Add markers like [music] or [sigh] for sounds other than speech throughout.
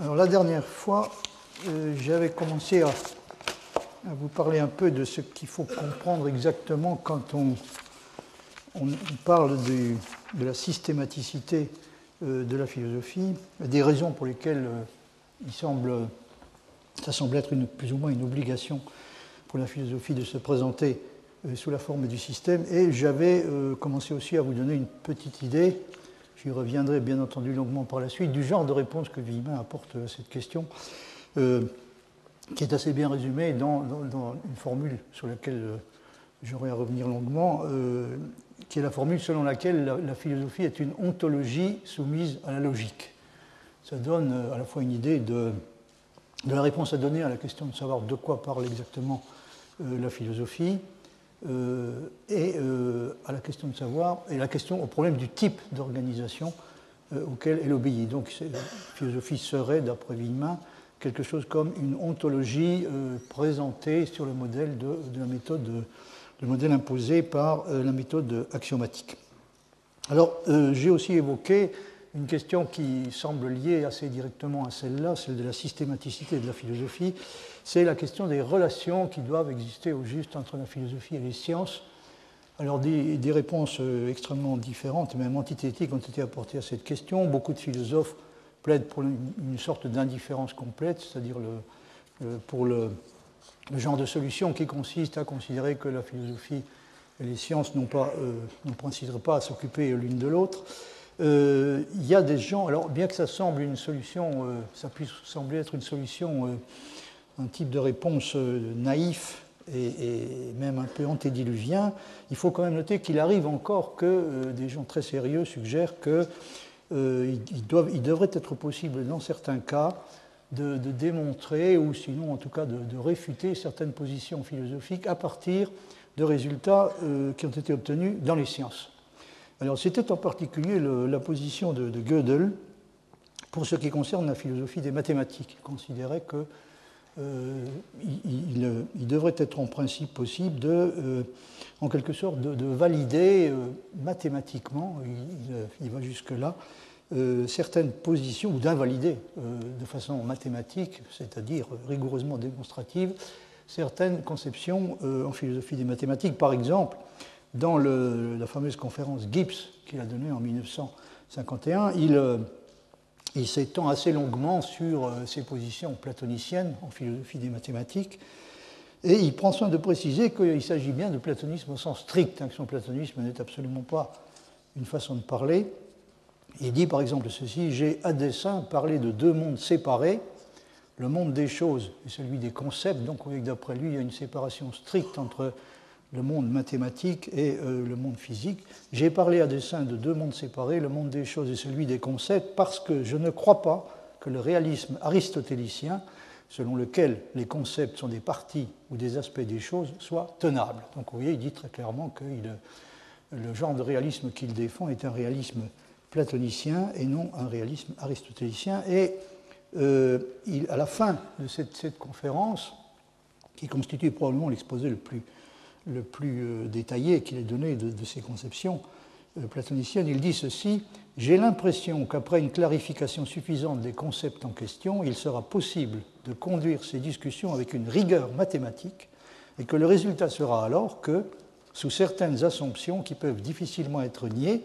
Alors la dernière fois, euh, j'avais commencé à, vous parler un peu de ce qu'il faut comprendre exactement quand on, parle de, la systématicité euh, de la philosophie, des raisons pour lesquelles euh, il semble, ça semble être une, plus ou moins une obligation pour la philosophie de se présenter sous la forme du système. Et j'avais commencé aussi à vous donner une petite idée J'y reviendrai bien entendu longuement par la suite, du genre de réponse que Villemin apporte à cette question, euh, qui est assez bien résumée dans, une formule sur laquelle euh, j'aurai à revenir longuement, euh, qui est la formule selon laquelle la, philosophie est une ontologie soumise à la logique. Ça donne à la fois une idée de, la réponse à donner à la question de savoir de quoi parle exactement la philosophie, euh, et euh, à la question de savoir, et la question au problème du type d'organisation euh, auquel elle obéit. Donc la philosophie serait, d'après Villemin, quelque chose comme une ontologie présentée sur le modèle de, la méthode, le modèle imposé par la méthode axiomatique. Alors, j'ai aussi évoqué une question qui semble liée assez directement à celle-là, celle de la systématicité de la philosophie, c'est la question des relations qui doivent exister au juste entre la philosophie et les sciences. Alors des, réponses euh, extrêmement différentes, même antithétiques, ont été apportées à cette question. Beaucoup de philosophes plaident pour une, sorte d'indifférence complète, c'est-à-dire pour le, genre de solution qui consiste à considérer que la philosophie et les sciences n'ont pas, euh, pas à s'occuper l'une de l'autre. Euh, il y a des gens, alors bien que ça semble une solution, ça puisse sembler être une solution un type de réponse euh, naïf et, même un peu antédiluvien, il faut quand même noter qu'il arrive encore que euh, des gens très sérieux suggèrent qu'il euh, devrait être possible dans certains cas de, démontrer, ou sinon en tout cas de, réfuter certaines positions philosophiques à partir de résultats qui ont été obtenus dans les sciences. Alors c'était en particulier la position de, Gödel pour ce qui concerne la philosophie des mathématiques. Il considérait que euh, il, devrait être en principe possible de, euh, en quelque sorte, de, valider euh, mathématiquement, il, va jusque-là, certaines positions, ou d'invalider de façon mathématique, c'est-à-dire rigoureusement démonstrative, certaines conceptions en philosophie des mathématiques. Par exemple, dans la fameuse conférence Gibbs qu'il a donnée en 1951, il il s'étend assez longuement sur euh, ses positions platoniciennes en philosophie des mathématiques. Et il prend soin de préciser qu'il s'agit bien de platonisme au sens strict, hein, que son platonisme n'est absolument pas une façon de parler. Il dit par exemple ceci J'ai à dessein parlé de deux mondes séparés, le monde des choses et celui des concepts. Donc, vous voyez que d'après lui, il y a une séparation stricte entre le monde mathématique et euh, le monde physique. J'ai parlé à dessein de deux mondes séparés, le monde des choses et celui des concepts, parce que je ne crois pas que le réalisme aristotélicien, selon lequel les concepts sont des parties ou des aspects des choses, soit tenable. Donc vous voyez, il dit très clairement que le genre de réalisme qu'il défend est un réalisme platonicien et non un réalisme aristotélicien. Et euh, à la fin de cette conférence, qui constitue probablement l'exposé le plus le plus euh, détaillé qu'il ait donné de, ses conceptions euh, platoniciennes, il dit ceci J'ai l'impression qu'après une clarification suffisante des concepts en question, il sera possible de conduire ces discussions avec une rigueur mathématique et que le résultat sera alors que, sous certaines assumptions qui peuvent difficilement être niées,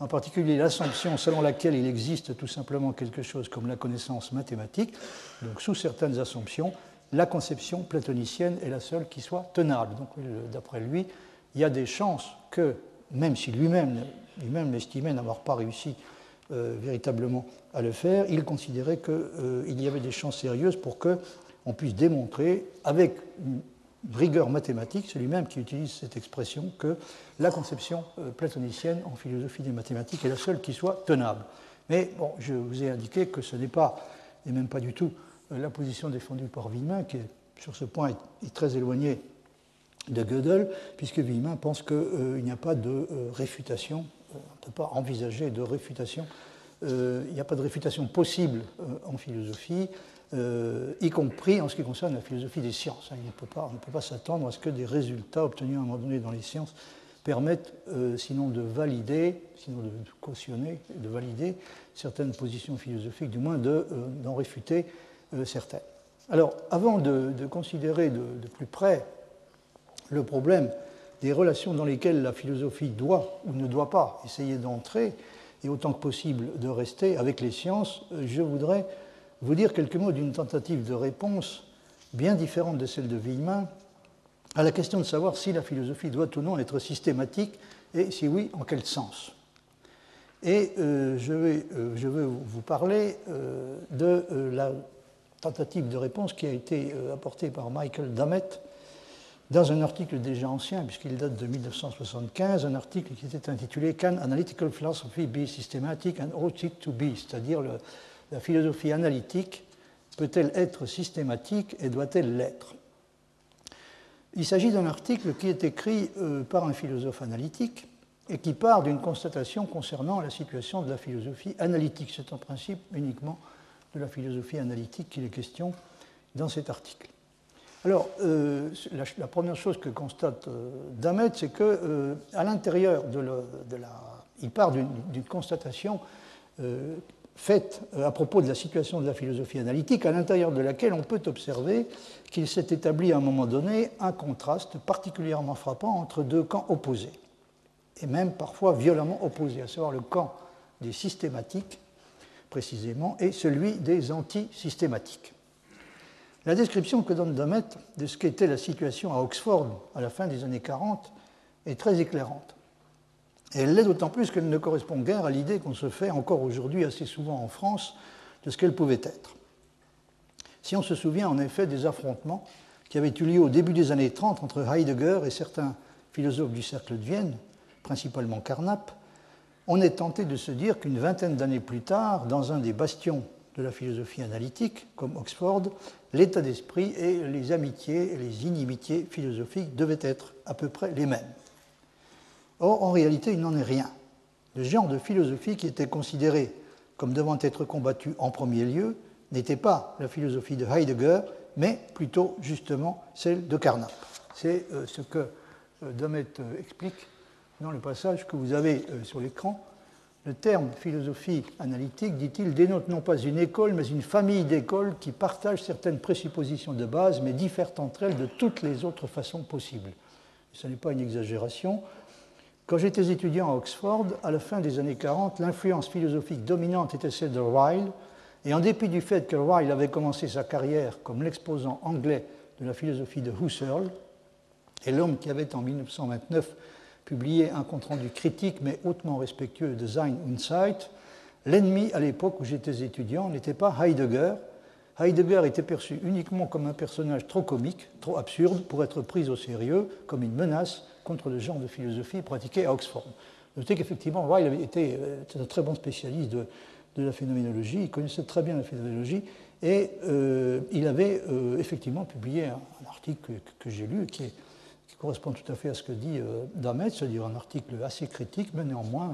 en particulier l'assumption selon laquelle il existe tout simplement quelque chose comme la connaissance mathématique, donc sous certaines assumptions, la conception platonicienne est la seule qui soit tenable. Donc, d'après lui, il y a des chances que, même si lui-même lui-même n'avoir pas réussi euh, véritablement à le faire, il considérait qu'il euh, y avait des chances sérieuses pour qu'on puisse démontrer, avec une rigueur mathématique, c'est lui-même qui utilise cette expression, que la conception euh, platonicienne en philosophie des mathématiques est la seule qui soit tenable. Mais bon, je vous ai indiqué que ce n'est pas, et même pas du tout, la position défendue par Villemin, qui sur ce point est, très éloignée de Gödel, puisque Villemin pense qu'il euh, n'y a pas de euh, réfutation, euh, on ne peut pas envisager de réfutation, il n'y a pas de réfutation possible en philosophie, y compris en ce qui concerne la philosophie des sciences. Hein. On ne peut pas s'attendre à ce que des résultats obtenus à un moment donné dans les sciences permettent, euh, sinon de valider, sinon de cautionner, de valider certaines positions philosophiques, du moins euh, d'en réfuter euh, certaines. Alors, avant de, considérer de, plus près le problème des relations dans lesquelles la philosophie doit ou ne doit pas essayer d'entrer, et autant que possible de rester avec les sciences, je voudrais vous dire quelques mots d'une tentative de réponse bien différente de celle de Villemin à la question de savoir si la philosophie doit ou non être systématique et si oui, en quel sens. Et euh, je, vais, euh, veux vous parler euh, de la tentative de réponse qui a été apportée par Michael Dammett dans un article déjà ancien, puisqu'il date de 1975, un article qui était intitulé Can Analytical Philosophy Be Systematic and Ought to Be? C'est-à-dire la philosophie analytique peut-elle être systématique et doit-elle l'être? Il s'agit d'un article qui est écrit euh, par un philosophe analytique et qui part d'une constatation concernant la situation de la philosophie analytique. C'est en principe uniquement de la philosophie analytique qu'il est question dans cet article. Alors, euh, la, première chose que constate euh, Damet, c'est que à l'intérieur de, la, il part d'une constatation faite euh, à propos de la situation de la philosophie analytique, à l'intérieur de laquelle on peut observer qu'il s'est établi à un moment donné un contraste particulièrement frappant entre deux camps opposés, et même parfois violemment opposés, à savoir le camp des systématiques, précisément, et celui des anti-systématiques. La description que donne Damet de ce qu'était la situation à Oxford à la fin des années 40 est très éclairante. Et elle l'est d'autant plus qu'elle ne correspond guère à l'idée qu'on se fait encore aujourd'hui assez souvent en France de ce qu'elle pouvait être. Si on se souvient en effet des affrontements qui avaient eu lieu au début des années 30 entre Heidegger et certains philosophes du cercle de Vienne, principalement Carnap, on est tenté de se dire qu'une vingtaine d'années plus tard, dans un des bastions de la philosophie analytique, comme Oxford, l'état d'esprit et les amitiés et les inimitiés philosophiques devaient être à peu près les mêmes. Or, en réalité, il n'en est rien. Le genre de philosophie qui était considéré comme devant être combattu en premier lieu n'était pas la philosophie de Heidegger, mais plutôt justement celle de Carnap. C'est euh, ce que euh, Domet euh, explique dans le passage que vous avez sur l'écran. Le terme philosophie analytique, dit-il, dénote non pas une école, mais une famille d'écoles qui partagent certaines présuppositions de base, mais diffèrent entre elles de toutes les autres façons possibles. ce n'est pas une exagération. Quand j'étais étudiant à Oxford, à la fin des années 40, l'influence philosophique dominante était celle de Ryle, et en dépit du fait que Ryle avait commencé sa carrière comme l'exposant anglais de la philosophie de Husserl, et l'homme qui avait en 1929 publié un compte-rendu critique mais hautement respectueux de Sein und Zeit, l'ennemi à l'époque où j'étais étudiant n'était pas Heidegger. Heidegger était perçu uniquement comme un personnage trop comique, trop absurde pour être pris au sérieux, comme une menace contre le genre de philosophie pratiquée à Oxford. Notez qu'effectivement, Ryle avait été, un très bon spécialiste de, la phénoménologie, il connaissait très bien la phénoménologie, et euh, il avait euh, effectivement publié un, article que, j'ai lu, qui, correspond tout à fait à ce que dit euh, Damet, c'est-à-dire un article assez critique, mais néanmoins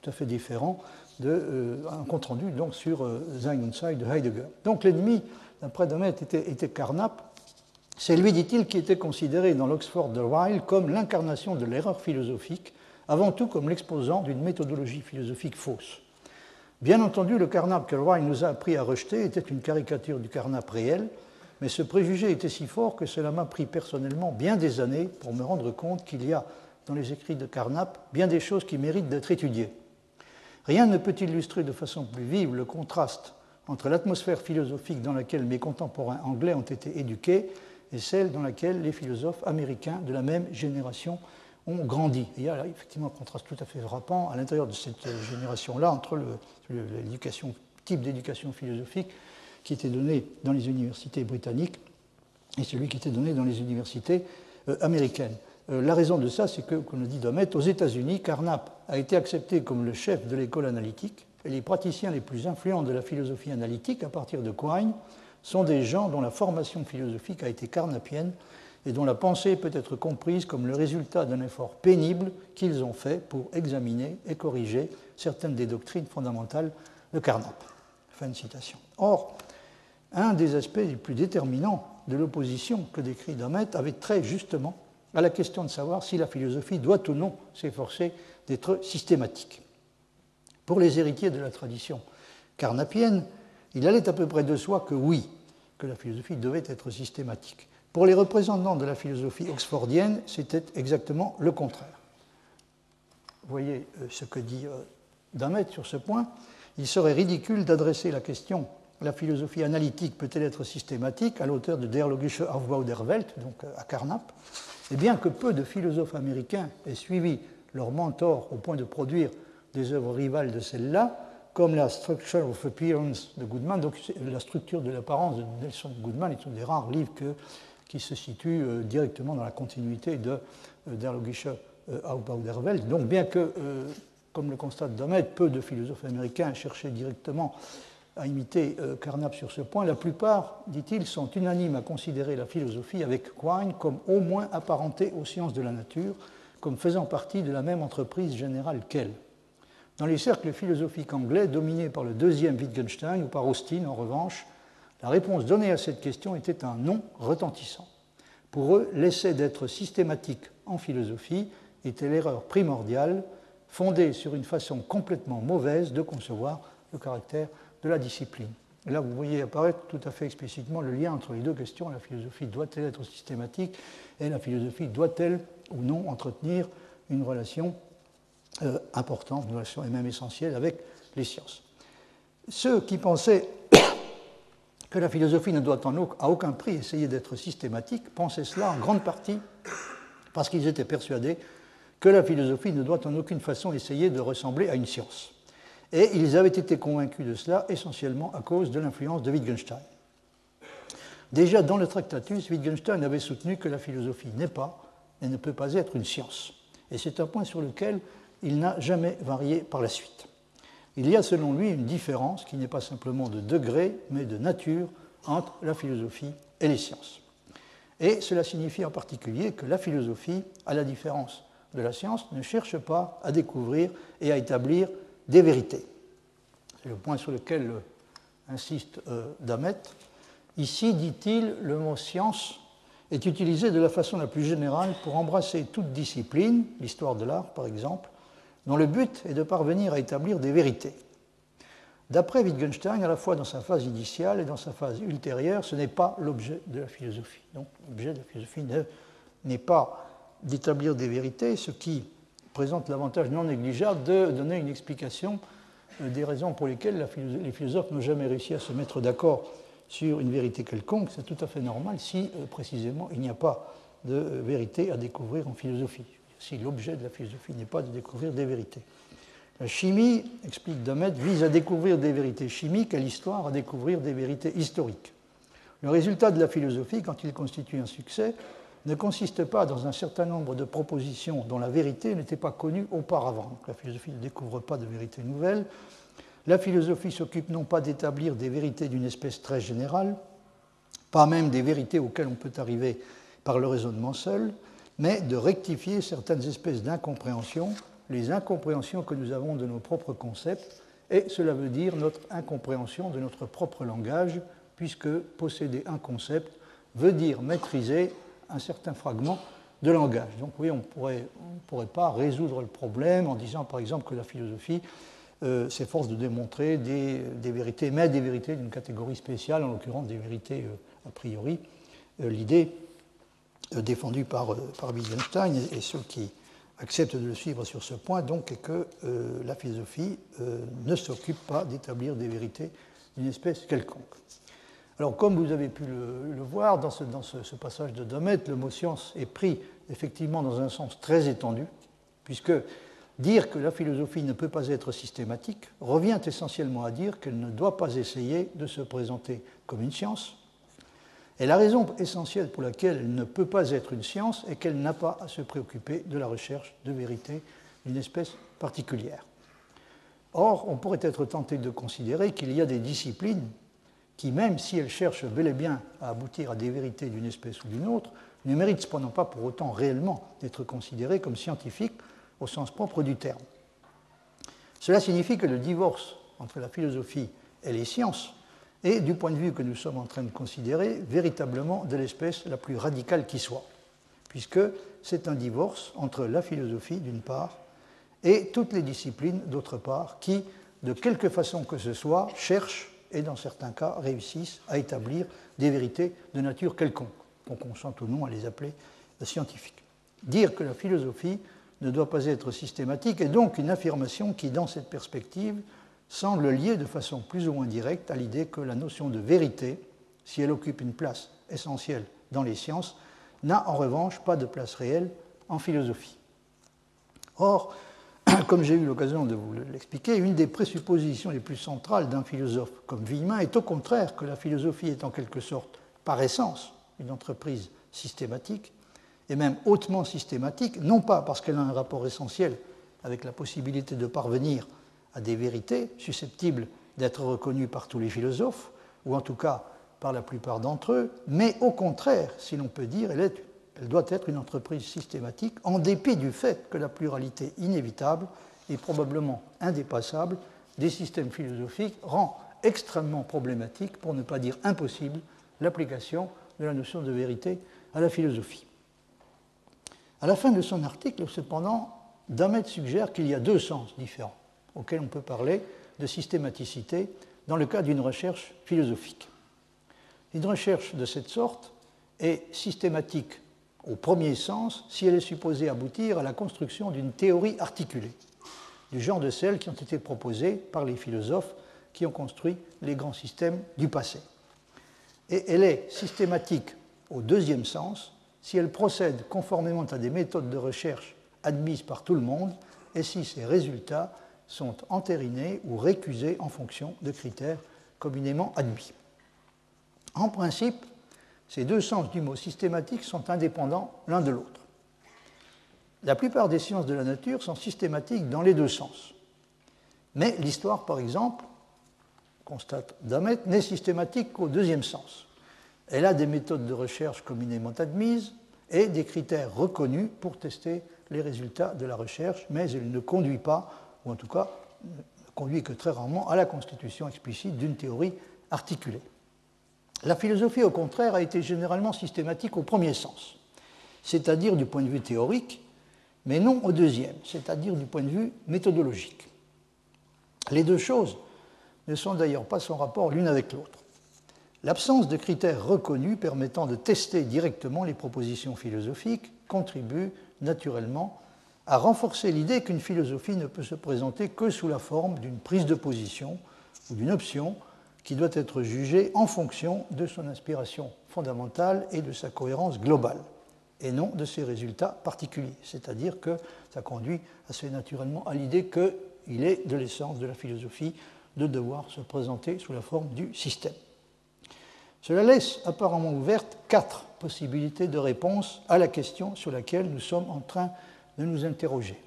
tout à fait différent d'un compte-rendu donc, sur Sein und Zeit de Heidegger. Donc l'ennemi, d'après Damet, était, était Carnap, c'est lui, dit-il, qui était considéré dans l'Oxford de Ryle comme l'incarnation de l'erreur philosophique, avant tout comme l'exposant d'une méthodologie philosophique fausse. Bien entendu, le Carnap que Ryle nous a appris à rejeter était une caricature du Carnap réel, mais ce préjugé était si fort que cela m'a pris personnellement bien des années pour me rendre compte qu'il y a dans les écrits de Carnap bien des choses qui méritent d'être étudiées. Rien ne peut illustrer de façon plus vive le contraste entre l'atmosphère philosophique dans laquelle mes contemporains anglais ont été éduqués et celle dans laquelle les philosophes américains de la même génération ont grandi. il y a effectivement un contraste tout à fait frappant à l'intérieur de cette génération-là entre l'éducation, type d'éducation philosophique qui était donné dans les universités britanniques et celui qui était donné dans les universités euh, américaines. Euh, la raison de ça, c'est que, comme le dit Domet, aux États-Unis, Carnap a été accepté comme le chef de l'école analytique et les praticiens les plus influents de la philosophie analytique, à partir de Quine, sont des gens dont la formation philosophique a été carnapienne et dont la pensée peut être comprise comme le résultat d'un effort pénible qu'ils ont fait pour examiner et corriger certaines des doctrines fondamentales de Carnap. Fin de citation. Or, un des aspects les plus déterminants de l'opposition que décrit Damet avait très justement à la question de savoir si la philosophie doit ou non s'efforcer d'être systématique. Pour les héritiers de la tradition carnapienne, il allait à peu près de soi que oui, que la philosophie devait être systématique. Pour les représentants de la philosophie oxfordienne, c'était exactement le contraire. Voyez euh, ce que dit euh, Damet sur ce point. Il serait ridicule d'adresser la question la philosophie analytique peut-elle être systématique à l'auteur de Der Logische Aufbau der Welt, donc euh, à Carnap. Et bien que peu de philosophes américains aient suivi leur mentor au point de produire des œuvres rivales de celle-là, comme la Structure of Appearance de Goodman, donc la structure de l'apparence de Nelson Goodman est un des rares livres qui se situe euh, directement dans la continuité de euh, Der Logische Aufbau der Welt. Donc bien que, comme le constate Domet, peu de philosophes américains cherchaient directement à imiter euh, Carnap sur ce point, la plupart, dit-il, sont unanimes à considérer la philosophie avec Quine comme au moins apparentée aux sciences de la nature, comme faisant partie de la même entreprise générale qu'elle. Dans les cercles philosophiques anglais dominés par le deuxième Wittgenstein ou par Austin, en revanche, la réponse donnée à cette question était un non retentissant. Pour eux, l'essai d'être systématique en philosophie était l'erreur primordiale, fondée sur une façon complètement mauvaise de concevoir le caractère de la discipline. Là, vous voyez apparaître tout à fait explicitement le lien entre les deux questions. La philosophie doit-elle être systématique et la philosophie doit-elle ou non entretenir une relation euh, importante, une relation et même essentielle avec les sciences. Ceux qui pensaient [coughs] que la philosophie ne doit en, à aucun prix essayer d'être systématique pensaient cela en grande partie parce qu'ils étaient persuadés que la philosophie ne doit en aucune façon essayer de ressembler à une science. Et ils avaient été convaincus de cela essentiellement à cause de l'influence de Wittgenstein. Déjà dans le Tractatus, Wittgenstein avait soutenu que la philosophie n'est pas et ne peut pas être une science. Et c'est un point sur lequel il n'a jamais varié par la suite. Il y a selon lui une différence qui n'est pas simplement de degré, mais de nature entre la philosophie et les sciences. Et cela signifie en particulier que la philosophie, à la différence de la science, ne cherche pas à découvrir et à établir des vérités. C'est le point sur lequel euh, insiste euh, Damet. Ici, dit-il, le mot science est utilisé de la façon la plus générale pour embrasser toute discipline, l'histoire de l'art par exemple, dont le but est de parvenir à établir des vérités. D'après Wittgenstein, à la fois dans sa phase initiale et dans sa phase ultérieure, ce n'est pas l'objet de la philosophie. Donc l'objet de la philosophie n'est pas d'établir des vérités, ce qui présente l'avantage non négligeable de donner une explication euh, des raisons pour lesquelles les philosophes n'ont jamais réussi à se mettre d'accord sur une vérité quelconque. C'est tout à fait normal si, euh, précisément, il n'y a pas de euh, vérité à découvrir en philosophie, si l'objet de la philosophie n'est pas de découvrir des vérités. La chimie, explique Damet, vise à découvrir des vérités chimiques et l'histoire à découvrir des vérités historiques. Le résultat de la philosophie, quand il constitue un succès, ne consiste pas dans un certain nombre de propositions dont la vérité n'était pas connue auparavant. la philosophie ne découvre pas de vérité nouvelle. La philosophie s'occupe non pas d'établir des vérités d'une espèce très générale, pas même des vérités auxquelles on peut arriver par le raisonnement seul, mais de rectifier certaines espèces d'incompréhensions, les incompréhensions que nous avons de nos propres concepts, et cela veut dire notre incompréhension de notre propre langage, puisque posséder un concept veut dire maîtriser un certain fragment de langage. Donc oui, on ne pourrait, pas résoudre le problème en disant par exemple que la philosophie euh, s'efforce de démontrer des, vérités, mais des vérités d'une catégorie spéciale, en l'occurrence des vérités euh, a priori. Euh, l'idée défendue par, par Wittgenstein et, ceux qui acceptent de le suivre sur ce point, donc, est que la philosophie ne s'occupe pas d'établir des vérités d'une espèce quelconque. Alors, comme vous avez pu le, voir dans, ce, passage de Domet, le mot science est pris effectivement dans un sens très étendu, puisque dire que la philosophie ne peut pas être systématique revient essentiellement à dire qu'elle ne doit pas essayer de se présenter comme une science. Et la raison essentielle pour laquelle elle ne peut pas être une science est qu'elle n'a pas à se préoccuper de la recherche de vérité d'une espèce particulière. Or, on pourrait être tenté de considérer qu'il y a des disciplines qui, même si elles cherchent bel et bien à aboutir à des vérités d'une espèce ou d'une autre, ne méritent cependant pas pour autant réellement d'être considérées comme scientifiques au sens propre du terme. Cela signifie que le divorce entre la philosophie et les sciences est, du point de vue que nous sommes en train de considérer, véritablement de l'espèce la plus radicale qui soit, puisque c'est un divorce entre la philosophie d'une part et toutes les disciplines d'autre part qui, de quelque façon que ce soit, cherchent et dans certains cas réussissent à établir des vérités de nature quelconque. Donc on sent ou non à les appeler scientifiques. Dire que la philosophie ne doit pas être systématique est donc une affirmation qui, dans cette perspective, semble liée de façon plus ou moins directe à l'idée que la notion de vérité, si elle occupe une place essentielle dans les sciences, n'a en revanche pas de place réelle en philosophie. Or, [coughs] comme j'ai eu l'occasion de vous l'expliquer, une des présuppositions les plus centrales d'un philosophe comme Villemin est au contraire que la philosophie est en quelque sorte, par essence, une entreprise systématique, et même hautement systématique, non pas parce qu'elle a un rapport essentiel avec la possibilité de parvenir à des vérités susceptibles d'être reconnues par tous les philosophes, ou en tout cas par la plupart d'entre eux, mais au contraire, si l'on peut dire, elle, est, elle doit être une entreprise systématique, en dépit du fait que la pluralité inévitable et probablement indépassable des systèmes philosophiques rend extrêmement problématique, pour ne pas dire impossible, l'application de la notion de vérité à la philosophie. À la fin de son article, cependant, Damet suggère qu'il y a deux sens différents auxquels on peut parler de systématicité dans le cas d'une recherche philosophique. Une recherche de cette sorte est systématique au premier sens si elle est supposée aboutir à la construction d'une théorie articulée, du genre de celles qui ont été proposées par les philosophes qui ont construit les grands systèmes du passé. Et elle est systématique au deuxième sens si elle procède conformément à des méthodes de recherche admises par tout le monde et si ces résultats sont entérinés ou récusés en fonction de critères communément admis. En principe, ces deux sens du mot systématique sont indépendants l'un de l'autre. La plupart des sciences de la nature sont systématiques dans les deux sens. Mais l'histoire, par exemple, constate Damet, n'est systématique qu'au deuxième sens. Elle a des méthodes de recherche communément admises et des critères reconnus pour tester les résultats de la recherche, mais elle ne conduit pas, ou en tout cas ne conduit que très rarement, à la constitution explicite d'une théorie articulée. La philosophie, au contraire, a été généralement systématique au premier sens, c'est-à-dire du point de vue théorique, mais non au deuxième, c'est-à-dire du point de vue méthodologique. Les deux choses ne sont d'ailleurs pas sans rapport l'une avec l'autre. L'absence de critères reconnus permettant de tester directement les propositions philosophiques contribue naturellement à renforcer l'idée qu'une philosophie ne peut se présenter que sous la forme d'une prise de position ou d'une option qui doit être jugée en fonction de son inspiration fondamentale et de sa cohérence globale, et non de ses résultats particuliers. C'est-à-dire que ça conduit assez naturellement à l'idée qu'il est de l'essence de la philosophie de devoir se présenter sous la forme du système. Cela laisse apparemment ouvertes quatre possibilités de réponse à la question sur laquelle nous sommes en train de nous interroger.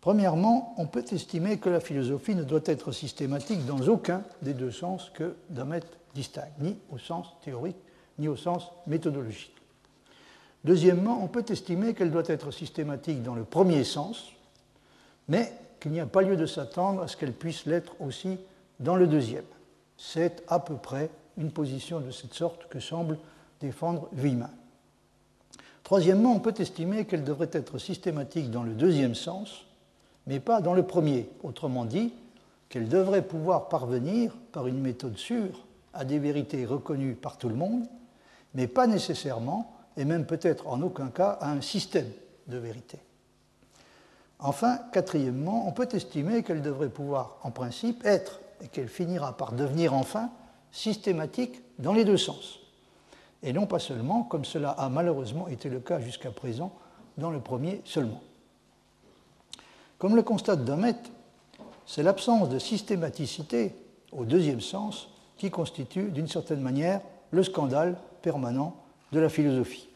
Premièrement, on peut estimer que la philosophie ne doit être systématique dans aucun des deux sens que Damet distingue, ni au sens théorique, ni au sens méthodologique. Deuxièmement, on peut estimer qu'elle doit être systématique dans le premier sens, mais qu'il n'y a pas lieu de s'attendre à ce qu'elle puisse l'être aussi dans le deuxième. C'est à peu près une position de cette sorte que semble défendre Villemin. Troisièmement, on peut estimer qu'elle devrait être systématique dans le deuxième sens, mais pas dans le premier. Autrement dit, qu'elle devrait pouvoir parvenir, par une méthode sûre, à des vérités reconnues par tout le monde, mais pas nécessairement, et même peut-être en aucun cas, à un système de vérité. Enfin, quatrièmement, on peut estimer qu'elle devrait pouvoir, en principe, être, et qu'elle finira par devenir enfin, systématique dans les deux sens, et non pas seulement, comme cela a malheureusement été le cas jusqu'à présent, dans le premier seulement. Comme le constate Damet, c'est l'absence de systématicité au deuxième sens qui constitue d'une certaine manière le scandale permanent de la philosophie.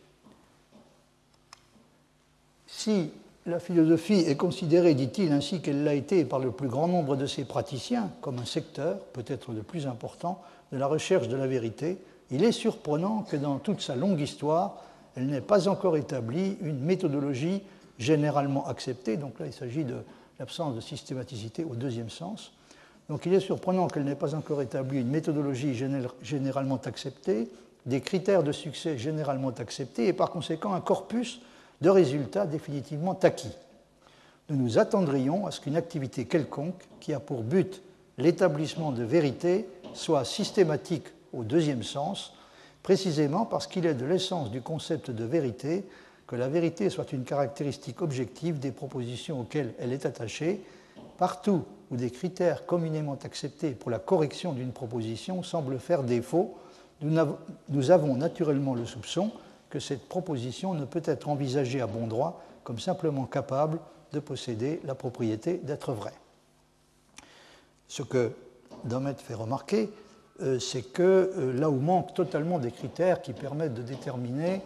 Si la philosophie est considérée, dit-il, ainsi qu'elle l'a été par le plus grand nombre de ses praticiens, comme un secteur, peut-être le plus important, de la recherche de la vérité, il est surprenant que dans toute sa longue histoire, elle n'ait pas encore établi une méthodologie généralement acceptée. Donc là, il s'agit de l'absence de systématicité au deuxième sens. Donc il est surprenant qu'elle n'ait pas encore établi une méthodologie généralement acceptée, des critères de succès généralement acceptés et par conséquent un corpus de résultats définitivement acquis. Nous nous attendrions à ce qu'une activité quelconque qui a pour but l'établissement de vérité soit systématique au deuxième sens, précisément parce qu'il est de l'essence du concept de vérité que la vérité soit une caractéristique objective des propositions auxquelles elle est attachée, partout où des critères communément acceptés pour la correction d'une proposition semblent faire défaut, nous avons naturellement le soupçon que cette proposition ne peut être envisagée à bon droit comme simplement capable de posséder la propriété d'être vraie. Ce que Domet fait remarquer, euh, c'est que euh, là où manquent totalement des critères qui permettent de déterminer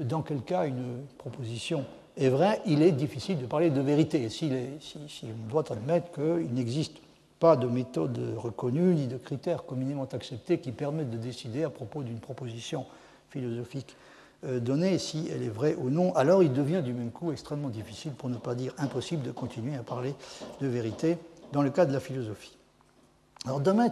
dans quel cas une proposition est vraie, il est difficile de parler de vérité. Si, on doit admettre qu'il n'existe pas de méthode reconnue ni de critères communément acceptés qui permettent de décider à propos d'une proposition philosophique euh, donnée, si elle est vraie ou non, alors il devient du même coup extrêmement difficile, pour ne pas dire impossible, de continuer à parler de vérité dans le cas de la philosophie. Alors Demet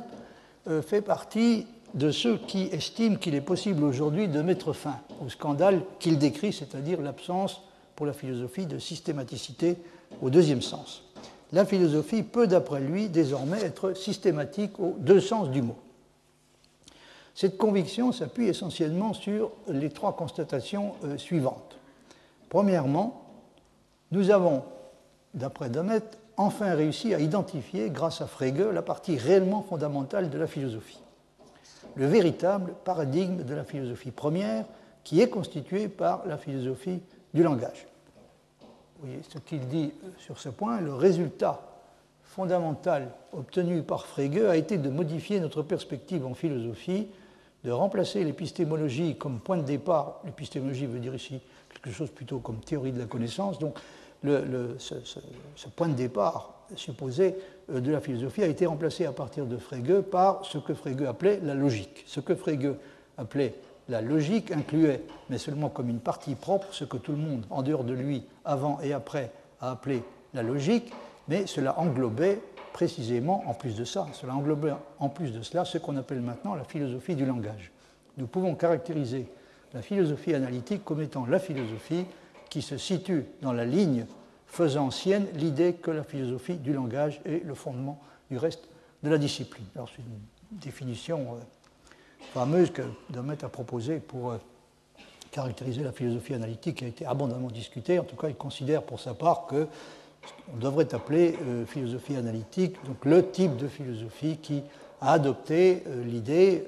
euh, fait partie de ceux qui estiment qu'il est possible aujourd'hui de mettre fin au scandale qu'il décrit, c'est-à-dire l'absence pour la philosophie de systématicité au deuxième sens. La philosophie peut, d'après lui, désormais être systématique aux deux sens du mot. Cette conviction s'appuie essentiellement sur les trois constatations euh, suivantes. Premièrement, nous avons, d'après Demet, enfin réussi à identifier, grâce à Frege, la partie réellement fondamentale de la philosophie le véritable paradigme de la philosophie première qui est constitué par la philosophie du langage. Vous voyez ce qu'il dit sur ce point, le résultat fondamental obtenu par Frege a été de modifier notre perspective en philosophie, de remplacer l'épistémologie comme point de départ, l'épistémologie veut dire ici quelque chose plutôt comme théorie de la connaissance, donc ce, point de départ supposé euh, de la philosophie a été remplacé à partir de Frege par ce que Frege appelait la logique. Ce que Frege appelait la logique incluait, mais seulement comme une partie propre, ce que tout le monde, en dehors de lui, avant et après, a appelé la logique, mais cela englobait précisément, en plus de ça, cela englobait en plus de cela ce qu'on appelle maintenant la philosophie du langage. Nous pouvons caractériser la philosophie analytique comme étant la philosophie qui se situe dans la ligne faisant sienne l'idée que la philosophie du langage est le fondement du reste de la discipline. Alors c'est une définition euh, fameuse que Domet a proposée pour euh, caractériser la philosophie analytique qui a été abondamment discutée. En tout cas, il considère pour sa part que on devrait appeler euh, philosophie analytique donc le type de philosophie qui a adopté l'idée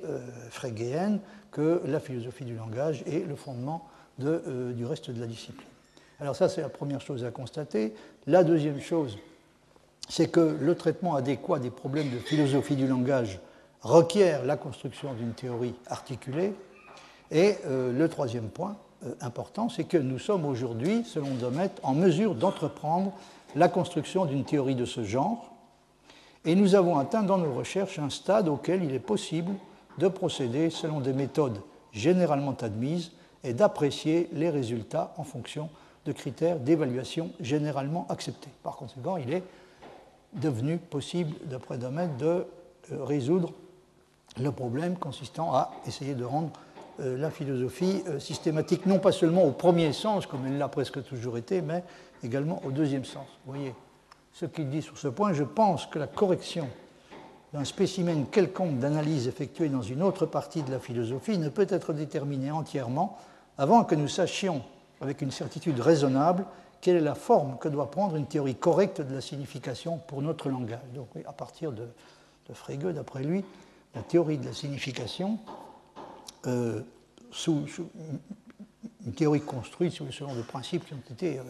frégéenne que la philosophie du langage est le fondement de, du reste de la discipline. Alors ça, c'est la première chose à constater. La deuxième chose, c'est que le traitement adéquat des problèmes de philosophie du langage requiert la construction d'une théorie articulée. Et euh, le troisième point euh, important, c'est que nous sommes aujourd'hui, selon Domet, en mesure d'entreprendre la construction d'une théorie de ce genre. Et nous avons atteint dans nos recherches un stade auquel il est possible de procéder selon des méthodes généralement admises et d'apprécier les résultats en fonction de critères d'évaluation généralement acceptés. Par conséquent, il est devenu possible, d'après Domaine, de euh, résoudre le problème consistant à essayer de rendre euh, la philosophie euh, systématique, non pas seulement au premier sens, comme elle l'a presque toujours été, mais également au deuxième sens. Vous voyez ce qu'il dit sur ce point. Je pense que la correction d'un spécimen quelconque d'analyse effectuée dans une autre partie de la philosophie ne peut être déterminée entièrement avant que nous sachions avec une certitude raisonnable quelle est la forme que doit prendre une théorie correcte de la signification pour notre langage. Donc, à partir de, de Frege, d'après lui, la théorie de la signification, euh, une théorie construite selon des principes qui ont été euh,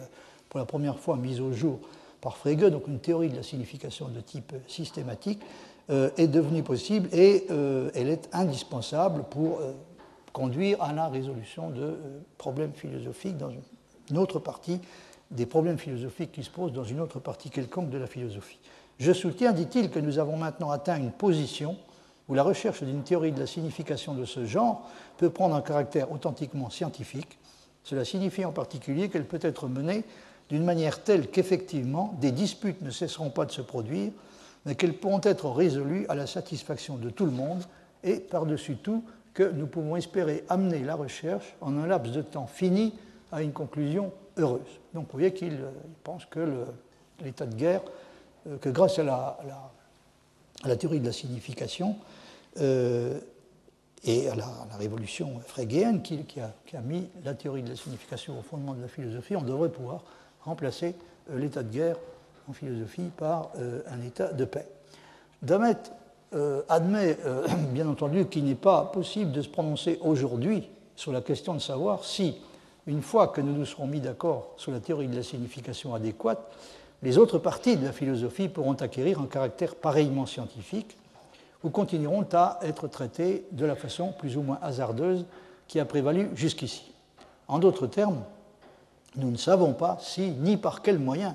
pour la première fois mis au jour par Frege, donc une théorie de la signification de type systématique, euh, est devenue possible et elle est indispensable pour conduire à la résolution de euh, problèmes philosophiques dans une autre partie, des problèmes philosophiques qui se posent dans une autre partie quelconque de la philosophie. Je soutiens, dit-il, que nous avons maintenant atteint une position où la recherche d'une théorie de la signification de ce genre peut prendre un caractère authentiquement scientifique. Cela signifie en particulier qu'elle peut être menée d'une manière telle qu'effectivement des disputes ne cesseront pas de se produire, mais qu'elles pourront être résolues à la satisfaction de tout le monde et, par-dessus tout, que nous pouvons espérer amener la recherche en un laps de temps fini à une conclusion heureuse. Donc vous voyez qu'il pense que l'état de guerre, que grâce à la, théorie de la signification, et à la, révolution frégéenne qui, a, mis la théorie de la signification au fondement de la philosophie, on devrait pouvoir remplacer euh, l'état de guerre en philosophie par euh, un état de paix. Euh, admet [clears throat] bien entendu qu'il n'est pas possible de se prononcer aujourd'hui sur la question de savoir si, une fois que nous nous serons mis d'accord sur la théorie de la signification adéquate, les autres parties de la philosophie pourront acquérir un caractère pareillement scientifique ou continueront à être traités de la façon plus ou moins hasardeuse qui a prévalu jusqu'ici. En d'autres termes, nous ne savons pas si ni par quels moyens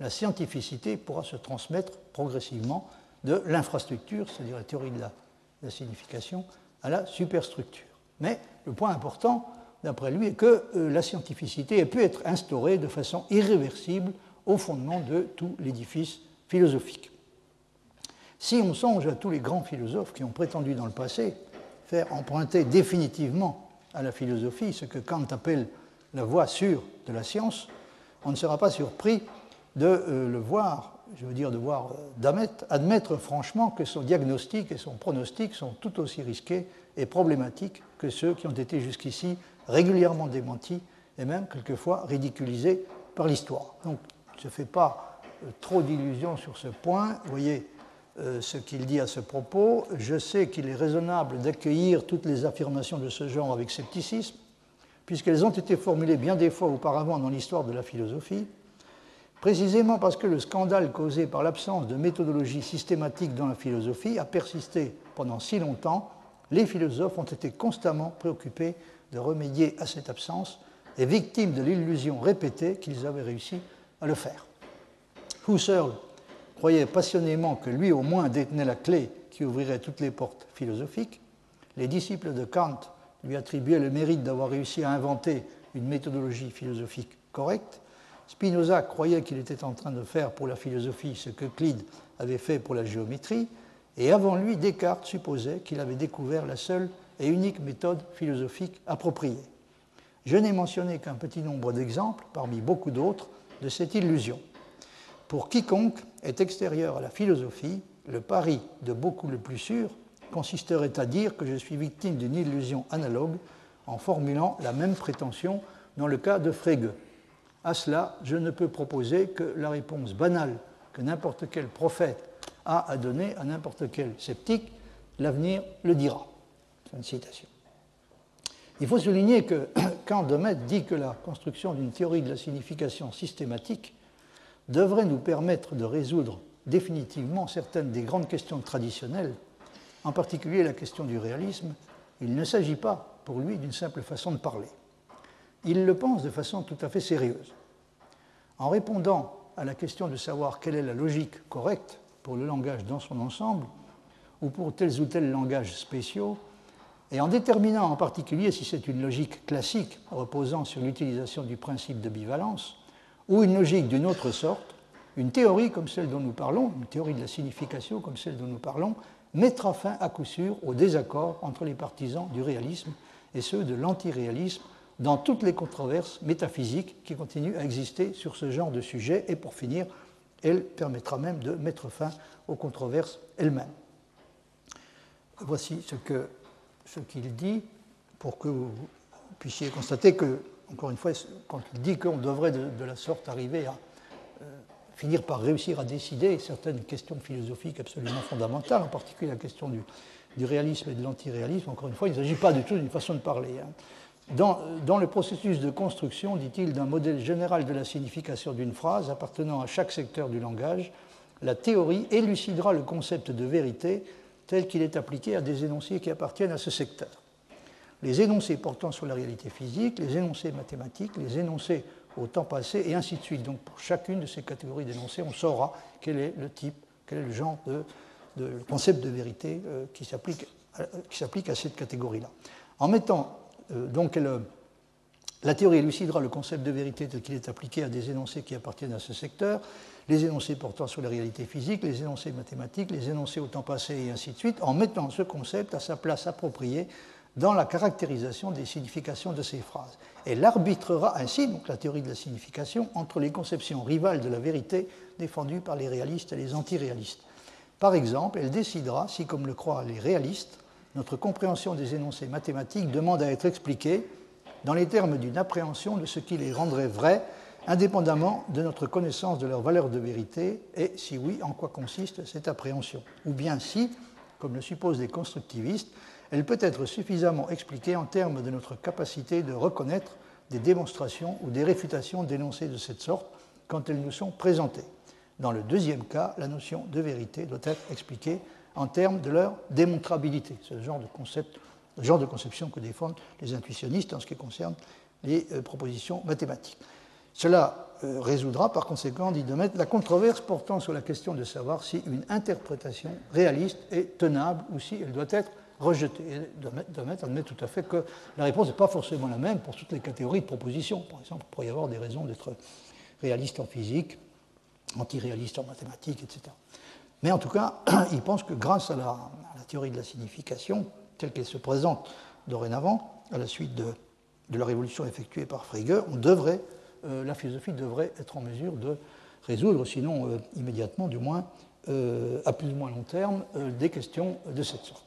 la scientificité pourra se transmettre progressivement de l'infrastructure, c'est-à-dire la théorie de la, signification, à la superstructure. Mais le point important, d'après lui, est que euh, la scientificité ait pu être instaurée de façon irréversible au fondement de tout l'édifice philosophique. Si on songe à tous les grands philosophes qui ont prétendu dans le passé faire emprunter définitivement à la philosophie ce que Kant appelle la voie sûre de la science, on ne sera pas surpris de euh, le voir, je veux dire de voir euh, admettre franchement que son diagnostic et son pronostic sont tout aussi risqués et problématiques que ceux qui ont été jusqu'ici régulièrement démentis et même quelquefois ridiculisés par l'histoire. Donc, ne fais pas euh, trop d'illusions sur ce point. Vous voyez, euh, ce qu'il dit à ce propos. Je sais qu'il est raisonnable d'accueillir toutes les affirmations de ce genre avec scepticisme, puisqu'elles ont été formulées bien des fois auparavant dans l'histoire de la philosophie, précisément parce que le scandale causé par l'absence de méthodologie systématique dans la philosophie a persisté pendant si longtemps, les philosophes ont été constamment préoccupés de remédier à cette absence et victimes de l'illusion répétée qu'ils avaient réussi à le faire. Husserl croyait passionnément que lui au moins détenait la clé qui ouvrirait toutes les portes philosophiques. Les disciples de Kant lui attribuaient le mérite d'avoir réussi à inventer une méthodologie philosophique correcte. Spinoza croyait qu'il était en train de faire pour la philosophie ce que Euclide avait fait pour la géométrie, et avant lui, Descartes supposait qu'il avait découvert la seule et unique méthode philosophique appropriée. Je n'ai mentionné qu'un petit nombre d'exemples, parmi beaucoup d'autres, de cette illusion. Pour quiconque est extérieur à la philosophie, le pari de beaucoup le plus sûr consisterait à dire que je suis victime d'une illusion analogue en formulant la même prétention dans le cas de Frege. À cela, je ne peux proposer que la réponse banale que n'importe quel prophète a à donner à n'importe quel sceptique, l'avenir le dira. C'est une citation. Il faut souligner que [clears throat] quand Demet dit que la construction d'une théorie de la signification systématique devrait nous permettre de résoudre définitivement certaines des grandes questions traditionnelles, en particulier la question du réalisme, il ne s'agit pas pour lui d'une simple façon de parler. Il le pense de façon tout à fait sérieuse. En répondant à la question de savoir quelle est la logique correcte pour le langage dans son ensemble, ou pour tels ou tels langages spéciaux, et en déterminant en particulier si c'est une logique classique reposant sur l'utilisation du principe de bivalence, ou une logique d'une autre sorte, une théorie comme celle dont nous parlons, une théorie de la signification comme celle dont nous parlons, mettra fin à coup sûr au désaccord entre les partisans du réalisme et ceux de l'antiréalisme dans toutes les controverses métaphysiques qui continuent à exister sur ce genre de sujet. Et pour finir, elle permettra même de mettre fin aux controverses elles-mêmes. Voici ce qu'il dit pour que vous puissiez constater que encore une fois, quand il dit qu'on devrait de, la sorte arriver à euh, finir par réussir à décider certaines questions philosophiques absolument fondamentales, en particulier la question du, réalisme et de l'antiréalisme, encore une fois, il ne s'agit pas du tout d'une façon de parler. Hein. Dans, le processus de construction, dit-il, d'un modèle général de la signification d'une phrase appartenant à chaque secteur du langage, la théorie élucidera le concept de vérité tel qu'il est appliqué à des énoncés qui appartiennent à ce secteur les énoncés portant sur la réalité physique, les énoncés mathématiques, les énoncés au temps passé, et ainsi de suite. Donc pour chacune de ces catégories d'énoncés, on saura quel est le type, quel est le genre de, concept de vérité euh, qui s'applique à, cette catégorie-là. En mettant euh, donc la théorie élucidera le concept de vérité tel qu'il est appliqué à des énoncés qui appartiennent à ce secteur, les énoncés portant sur la réalité physique, les énoncés mathématiques, les énoncés au temps passé et ainsi de suite, en mettant ce concept à sa place appropriée dans la caractérisation des significations de ces phrases. Elle arbitrera ainsi, donc la théorie de la signification, entre les conceptions rivales de la vérité défendues par les réalistes et les antiréalistes. Par exemple, elle décidera si, comme le croient les réalistes, notre compréhension des énoncés mathématiques demande à être expliquée dans les termes d'une appréhension de ce qui les rendrait vrais, indépendamment de notre connaissance de leur valeur de vérité, et si oui, en quoi consiste cette appréhension. Ou bien si, comme le supposent les constructivistes, elle peut être suffisamment expliquée en termes de notre capacité de reconnaître des démonstrations ou des réfutations d'énoncés de cette sorte quand elles nous sont présentées. Dans le deuxième cas, la notion de vérité doit être expliquée en termes de leur démontrabilité. C'est le genre de, conception que défendent les intuitionnistes en ce qui concerne les euh, propositions mathématiques. Cela euh, résoudra par conséquent, dit Demet, la controverse portant sur la question de savoir si une interprétation réaliste est tenable ou si elle doit être rejeté. Demet admet tout à fait que la réponse n'est pas forcément la même pour toutes les catégories de propositions. Par exemple, il pourrait y avoir des raisons d'être réaliste en physique, anti-réaliste en mathématiques, etc. Mais en tout cas, [clears throat] il pense que grâce à la, théorie de la signification, telle qu'elle se présente dorénavant, à la suite de, la révolution effectuée par Frege, euh, la philosophie devrait être en mesure de résoudre, sinon euh, immédiatement, du moins euh, à plus ou moins long terme, des questions de cette sorte.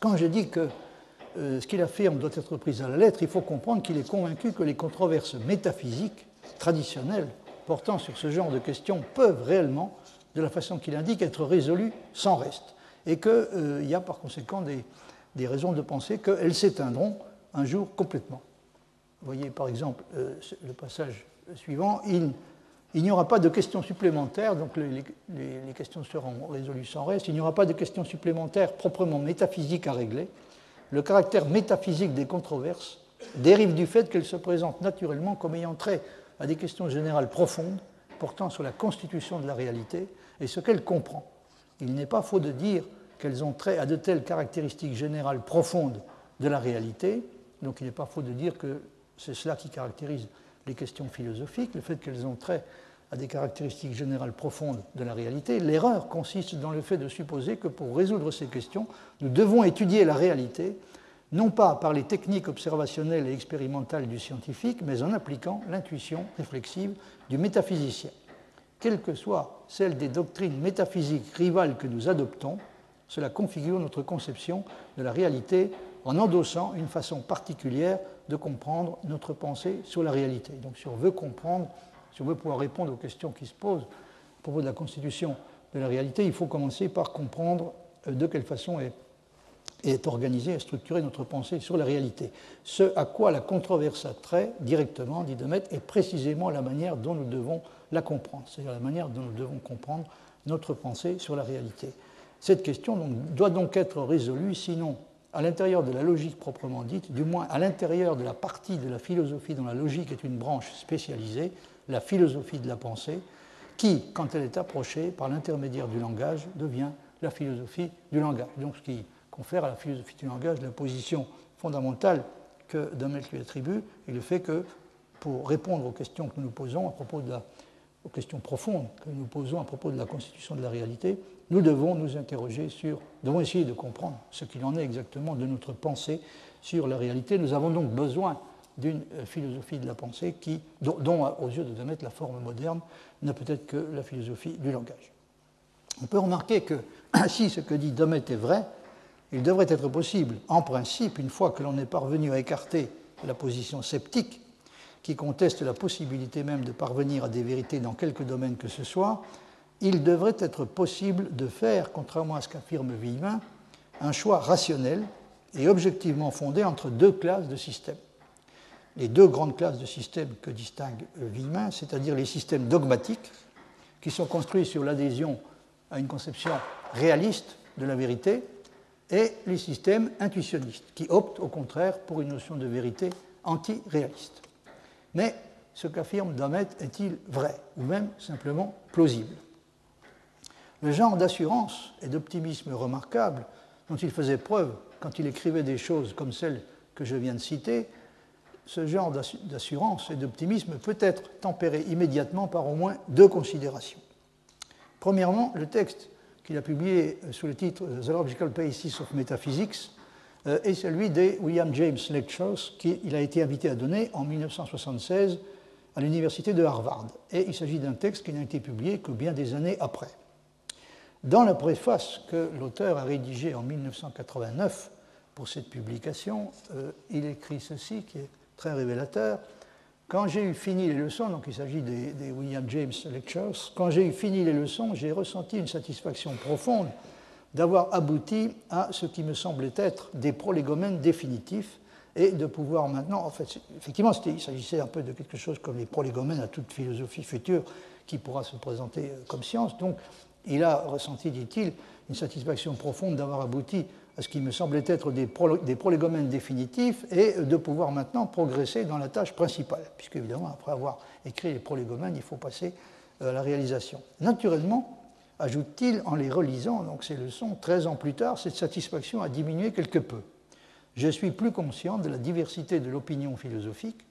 Quand je dis que ce qu'il affirme doit être pris à la lettre, il faut comprendre qu'il est convaincu que les controverses métaphysiques traditionnelles portant sur ce genre de questions peuvent réellement, de la façon qu'il indique, être résolues sans reste. Et qu'il euh, y a par conséquent des, raisons de penser qu'elles s'éteindront un jour complètement. Vous voyez par exemple euh, le passage suivant, il il n'y aura pas de questions supplémentaires, donc les, questions seront résolues sans reste. Il n'y aura pas de questions supplémentaires proprement métaphysiques à régler. Le caractère métaphysique des controverses dérive du fait qu'elles se présentent naturellement comme ayant trait à des questions générales profondes portant sur la constitution de la réalité et ce qu'elle comprend. Il n'est pas faux de dire qu'elles ont trait à de telles caractéristiques générales profondes de la réalité, donc il n'est pas faux de dire que c'est cela qui caractérise les questions philosophiques, le fait qu'elles ont trait à des caractéristiques générales profondes de la réalité. L'erreur consiste dans le fait de supposer que pour résoudre ces questions, nous devons étudier la réalité, non pas par les techniques observationnelles et expérimentales du scientifique, mais en appliquant l'intuition réflexive du métaphysicien. Quelle que soit celle des doctrines métaphysiques rivales que nous adoptons, cela configure notre conception de la réalité en endossant une façon particulière de comprendre notre pensée sur la réalité. Donc si on veut comprendre, si on veut pouvoir répondre aux questions qui se posent à propos de la constitution de la réalité, il faut commencer par comprendre euh, de quelle façon est, est organisée et structurée notre pensée sur la réalité. Ce à quoi la controverse a trait directement, dit Demet, est précisément la manière dont nous devons la comprendre, c'est-à-dire la manière dont nous devons comprendre notre pensée sur la réalité. Cette question doit donc être résolue, sinon à l'intérieur de la logique proprement dite, du moins à l'intérieur de la partie de la philosophie dont la logique est une branche spécialisée, la philosophie de la pensée, qui, quand elle est approchée par l'intermédiaire du langage, devient la philosophie du langage. Donc ce qui confère à la philosophie du langage la position fondamentale que Dummel lui attribue et le fait que pour répondre aux questions que nous nous posons à propos de la, aux questions profondes que nous posons à propos de la constitution de la réalité, nous devons nous interroger sur, devons essayer de comprendre ce qu'il en est exactement de notre pensée sur la réalité. Nous avons donc besoin d'une euh, philosophie de la pensée qui, dont, aux yeux de Demet, la forme moderne n'a peut-être que la philosophie du langage. On peut remarquer que [coughs] si ce que dit Demet est vrai, il devrait être possible, en principe, une fois que l'on est parvenu à écarter la position sceptique, qui conteste la possibilité même de parvenir à des vérités dans quelque domaine que ce soit, il devrait être possible de faire, contrairement à ce qu'affirme Villemin, un choix rationnel et objectivement fondé entre deux classes de systèmes. Les deux grandes classes de systèmes que distingue Villemin, c'est-à-dire les systèmes dogmatiques, qui sont construits sur l'adhésion à une conception réaliste de la vérité, et les systèmes intuitionnistes, qui optent au contraire pour une notion de vérité anti-réaliste. Mais ce qu'affirme Damet est-il vrai, ou même simplement plausible? Le genre d'assurance et d'optimisme remarquable dont il faisait preuve quand il écrivait des choses comme celles que je viens de citer, ce genre d'assurance et d'optimisme peut être tempéré immédiatement par au moins deux considérations. Premièrement, le texte qu'il a publié sous le titre The Logical Basis of Metaphysics est celui des William James Lectures qu'il a été invité à donner en 1976 à l'université de Harvard. Et il s'agit d'un texte qui n'a été publié que bien des années après. Dans la préface que l'auteur a rédigée en 1989 pour cette publication, euh, il écrit ceci qui est très révélateur. Quand j'ai eu fini les leçons, donc il s'agit des, William James Lectures, quand j'ai eu fini les leçons, j'ai ressenti une satisfaction profonde d'avoir abouti à ce qui me semblait être des prolégomènes définitifs et de pouvoir maintenant, en fait, effectivement, il s'agissait un peu de quelque chose comme les prolégomènes à toute philosophie future qui pourra se présenter euh, comme science. Donc, il a ressenti, dit-il, une satisfaction profonde d'avoir abouti à ce qui me semblait être des, prolégomènes définitifs et de pouvoir maintenant progresser dans la tâche principale, puisque évidemment, après avoir écrit les prolégomènes, il faut passer euh, à la réalisation. Naturellement, ajoute-t-il en les relisant, ces leçons, 13 ans plus tard, cette satisfaction a diminué quelque peu. Je suis plus conscient de la diversité de l'opinion philosophique,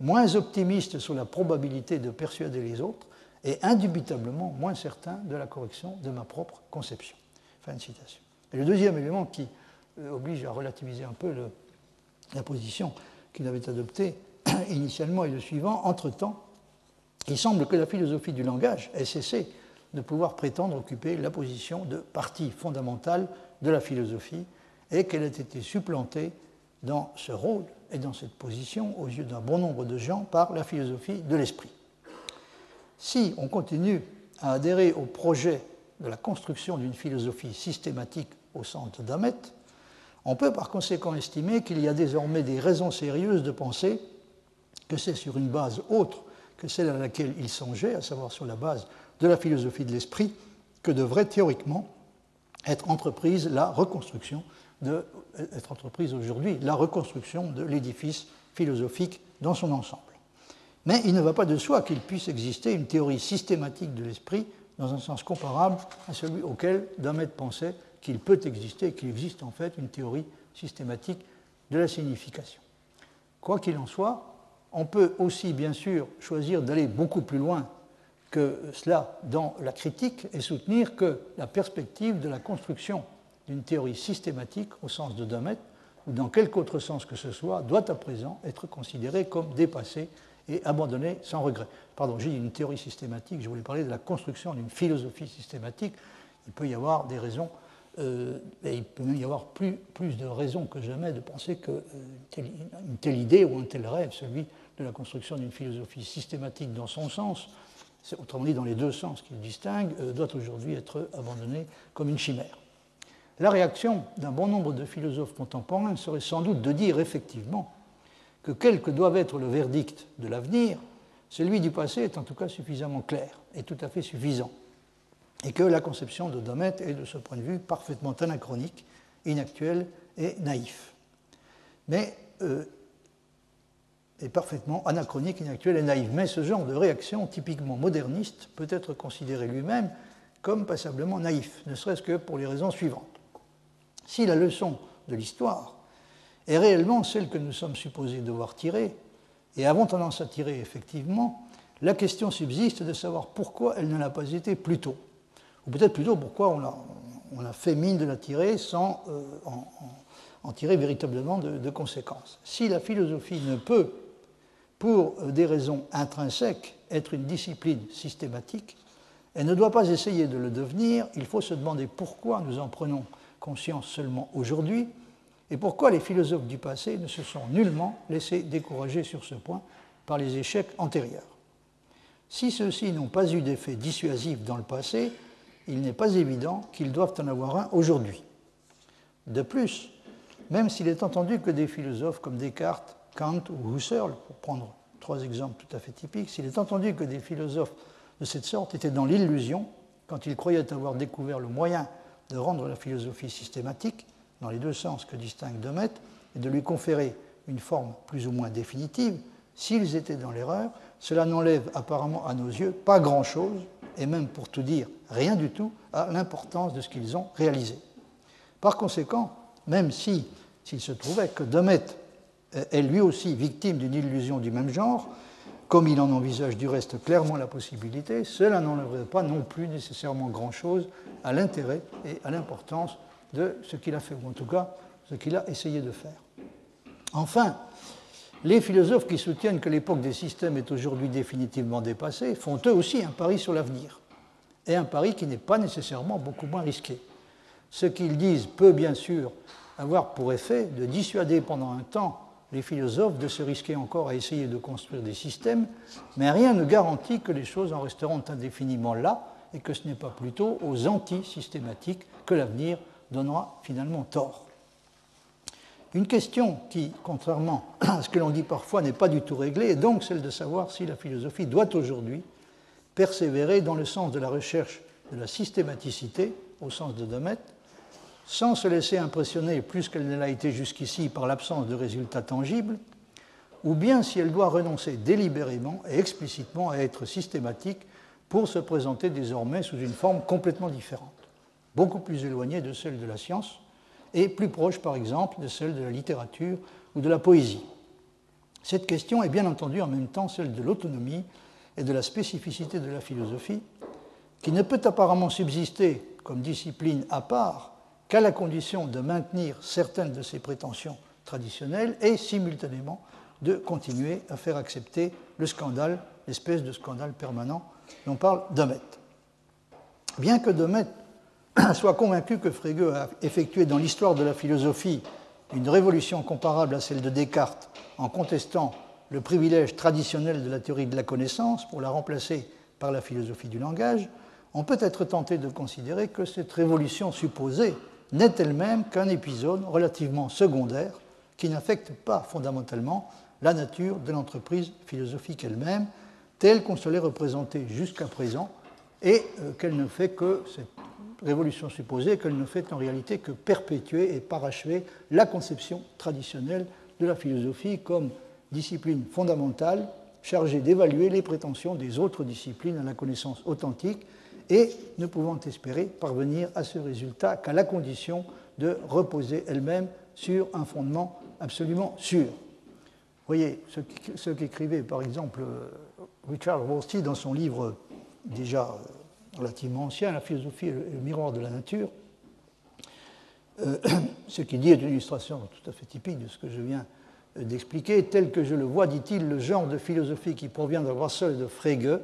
moins optimiste sur la probabilité de persuader les autres, et indubitablement moins certain de la correction de ma propre conception. Fin de citation. Le deuxième élément qui euh, oblige à relativiser un peu la position qu'il avait adoptée [clears throat] initialement est le suivant. Entre-temps, il semble que la philosophie du langage cessé de pouvoir prétendre occuper la position de partie fondamentale de la philosophie et qu'elle ait été supplantée dans ce rôle et dans cette position aux yeux d'un bon nombre de gens par la philosophie de l'esprit. Si on continue à adhérer au projet de la construction d'une philosophie systématique au centre d'Amet, on peut par conséquent estimer qu'il y a désormais des raisons sérieuses de penser que c'est sur une base autre que celle à laquelle il songeait, à savoir sur la base de la philosophie de l'esprit, que devrait théoriquement de, être entreprise aujourd'hui la reconstruction de l'édifice philosophique dans son ensemble. Mais il ne va pas de soi qu'il puisse exister une théorie systématique de l'esprit dans un sens comparable à celui auquel Damet pensait qu'il peut exister, qu'il existe en fait une théorie systématique de la signification. Quoi qu'il en soit, on peut aussi bien sûr choisir d'aller beaucoup plus loin que cela dans la critique et soutenir que la perspective de la construction d'une théorie systématique au sens de Damet, ou dans quelque autre sens que ce soit, doit à présent être considérée comme dépassée et abandonnée sans regret. Pardon, j'ai dit une théorie systématique, je voulais parler de la construction d'une philosophie systématique. Il peut y avoir des raisons, euh, et il peut y avoir plus, plus de raisons que jamais de penser qu'une euh, telle idée ou un tel rêve, celui de la construction d'une philosophie systématique dans son sens, autrement dit dans les deux sens qu'il distingue, euh, doit aujourd'hui être abandonné comme une chimère. La réaction d'un bon nombre de philosophes contemporains serait sans doute de dire effectivement que quel que doive être le verdict de l'avenir, celui du passé est en tout cas suffisamment clair et tout à fait suffisant, et que la conception de Domet est de ce point de vue parfaitement anachronique, inactuelle et naïf. Mais euh, est parfaitement anachronique, inactuelle et naïve. Mais ce genre de réaction typiquement moderniste peut être considéré lui-même comme passablement naïf, ne serait-ce que pour les raisons suivantes. Si la leçon de l'histoire est réellement celle que nous sommes supposés devoir tirer, et avons tendance à tirer effectivement, la question subsiste de savoir pourquoi elle ne l'a pas été plus tôt. Ou peut-être plutôt pourquoi on a, on fait mine de la tirer sans euh, en, tirer véritablement de, de, conséquences. Si la philosophie ne peut, pour des raisons intrinsèques, être une discipline systématique, elle ne doit pas essayer de le devenir, il faut se demander pourquoi nous en prenons conscience seulement aujourd'hui, et pourquoi les philosophes du passé ne se sont nullement laissés décourager sur ce point par les échecs antérieurs. Si ceux-ci n'ont pas eu d'effet dissuasif dans le passé, il n'est pas évident qu'ils doivent en avoir un aujourd'hui. De plus, même s'il est entendu que des philosophes comme Descartes, Kant ou Husserl, pour prendre trois exemples tout à fait typiques, s'il est entendu que des philosophes de cette sorte étaient dans l'illusion quand ils croyaient avoir découvert le moyen de rendre la philosophie systématique, dans les deux sens que distingue Demet, et de lui conférer une forme plus ou moins définitive, s'ils étaient dans l'erreur, cela n'enlève apparemment à nos yeux pas grand-chose, et même pour tout dire rien du tout, à l'importance de ce qu'ils ont réalisé. Par conséquent, même si s'il se trouvait que Demet est lui aussi victime d'une illusion du même genre, comme il en envisage du reste clairement la possibilité, cela n'enlèverait pas non plus nécessairement grand-chose à l'intérêt et à l'importance de ce qu'il a fait, ou en tout cas ce qu'il a essayé de faire. Enfin, les philosophes qui soutiennent que l'époque des systèmes est aujourd'hui définitivement dépassée font eux aussi un pari sur l'avenir, et un pari qui n'est pas nécessairement beaucoup moins risqué. Ce qu'ils disent peut bien sûr avoir pour effet de dissuader pendant un temps les philosophes de se risquer encore à essayer de construire des systèmes, mais rien ne garantit que les choses en resteront indéfiniment là et que ce n'est pas plutôt aux anti-systématiques que l'avenir donnera finalement tort. Une question qui, contrairement à ce que l'on dit parfois, n'est pas du tout réglée est donc celle de savoir si la philosophie doit aujourd'hui persévérer dans le sens de la recherche de la systématicité, au sens de Demet, sans se laisser impressionner plus qu'elle ne l'a été jusqu'ici par l'absence de résultats tangibles, ou bien si elle doit renoncer délibérément et explicitement à être systématique pour se présenter désormais sous une forme complètement différente, beaucoup plus éloignée de celle de la science et plus proche par exemple de celle de la littérature ou de la poésie. Cette question est bien entendu en même temps celle de l'autonomie et de la spécificité de la philosophie, qui ne peut apparemment subsister comme discipline à part qu'à la condition de maintenir certaines de ses prétentions traditionnelles et simultanément de continuer à faire accepter le scandale, l'espèce de scandale permanent dont parle Demet. Bien que Demet [clears throat] soit convaincu que Frege a effectué dans l'histoire de la philosophie une révolution comparable à celle de Descartes en contestant le privilège traditionnel de la théorie de la connaissance pour la remplacer par la philosophie du langage, on peut être tenté de considérer que cette révolution supposée n'est elle-même qu'un épisode relativement secondaire qui n'affecte pas fondamentalement la nature de l'entreprise philosophique elle-même, telle qu'on se l'est représentée jusqu'à présent, et euh, qu'elle ne fait que, cette révolution supposée, qu'elle ne fait en réalité que perpétuer et parachever la conception traditionnelle de la philosophie comme discipline fondamentale chargée d'évaluer les prétentions des autres disciplines à la connaissance authentique et ne pouvant espérer parvenir à ce résultat qu'à la condition de reposer elle-même sur un fondement absolument sûr. Vous voyez, ce qu'écrivait par exemple Richard Rorty dans son livre déjà euh, relativement ancien, La philosophie et le miroir de la nature, euh, [coughs] ce qu'il dit est une illustration tout à fait typique de ce que je viens euh, d'expliquer. Tel que je le vois, dit-il, le genre de philosophie qui provient de Russell et de Frege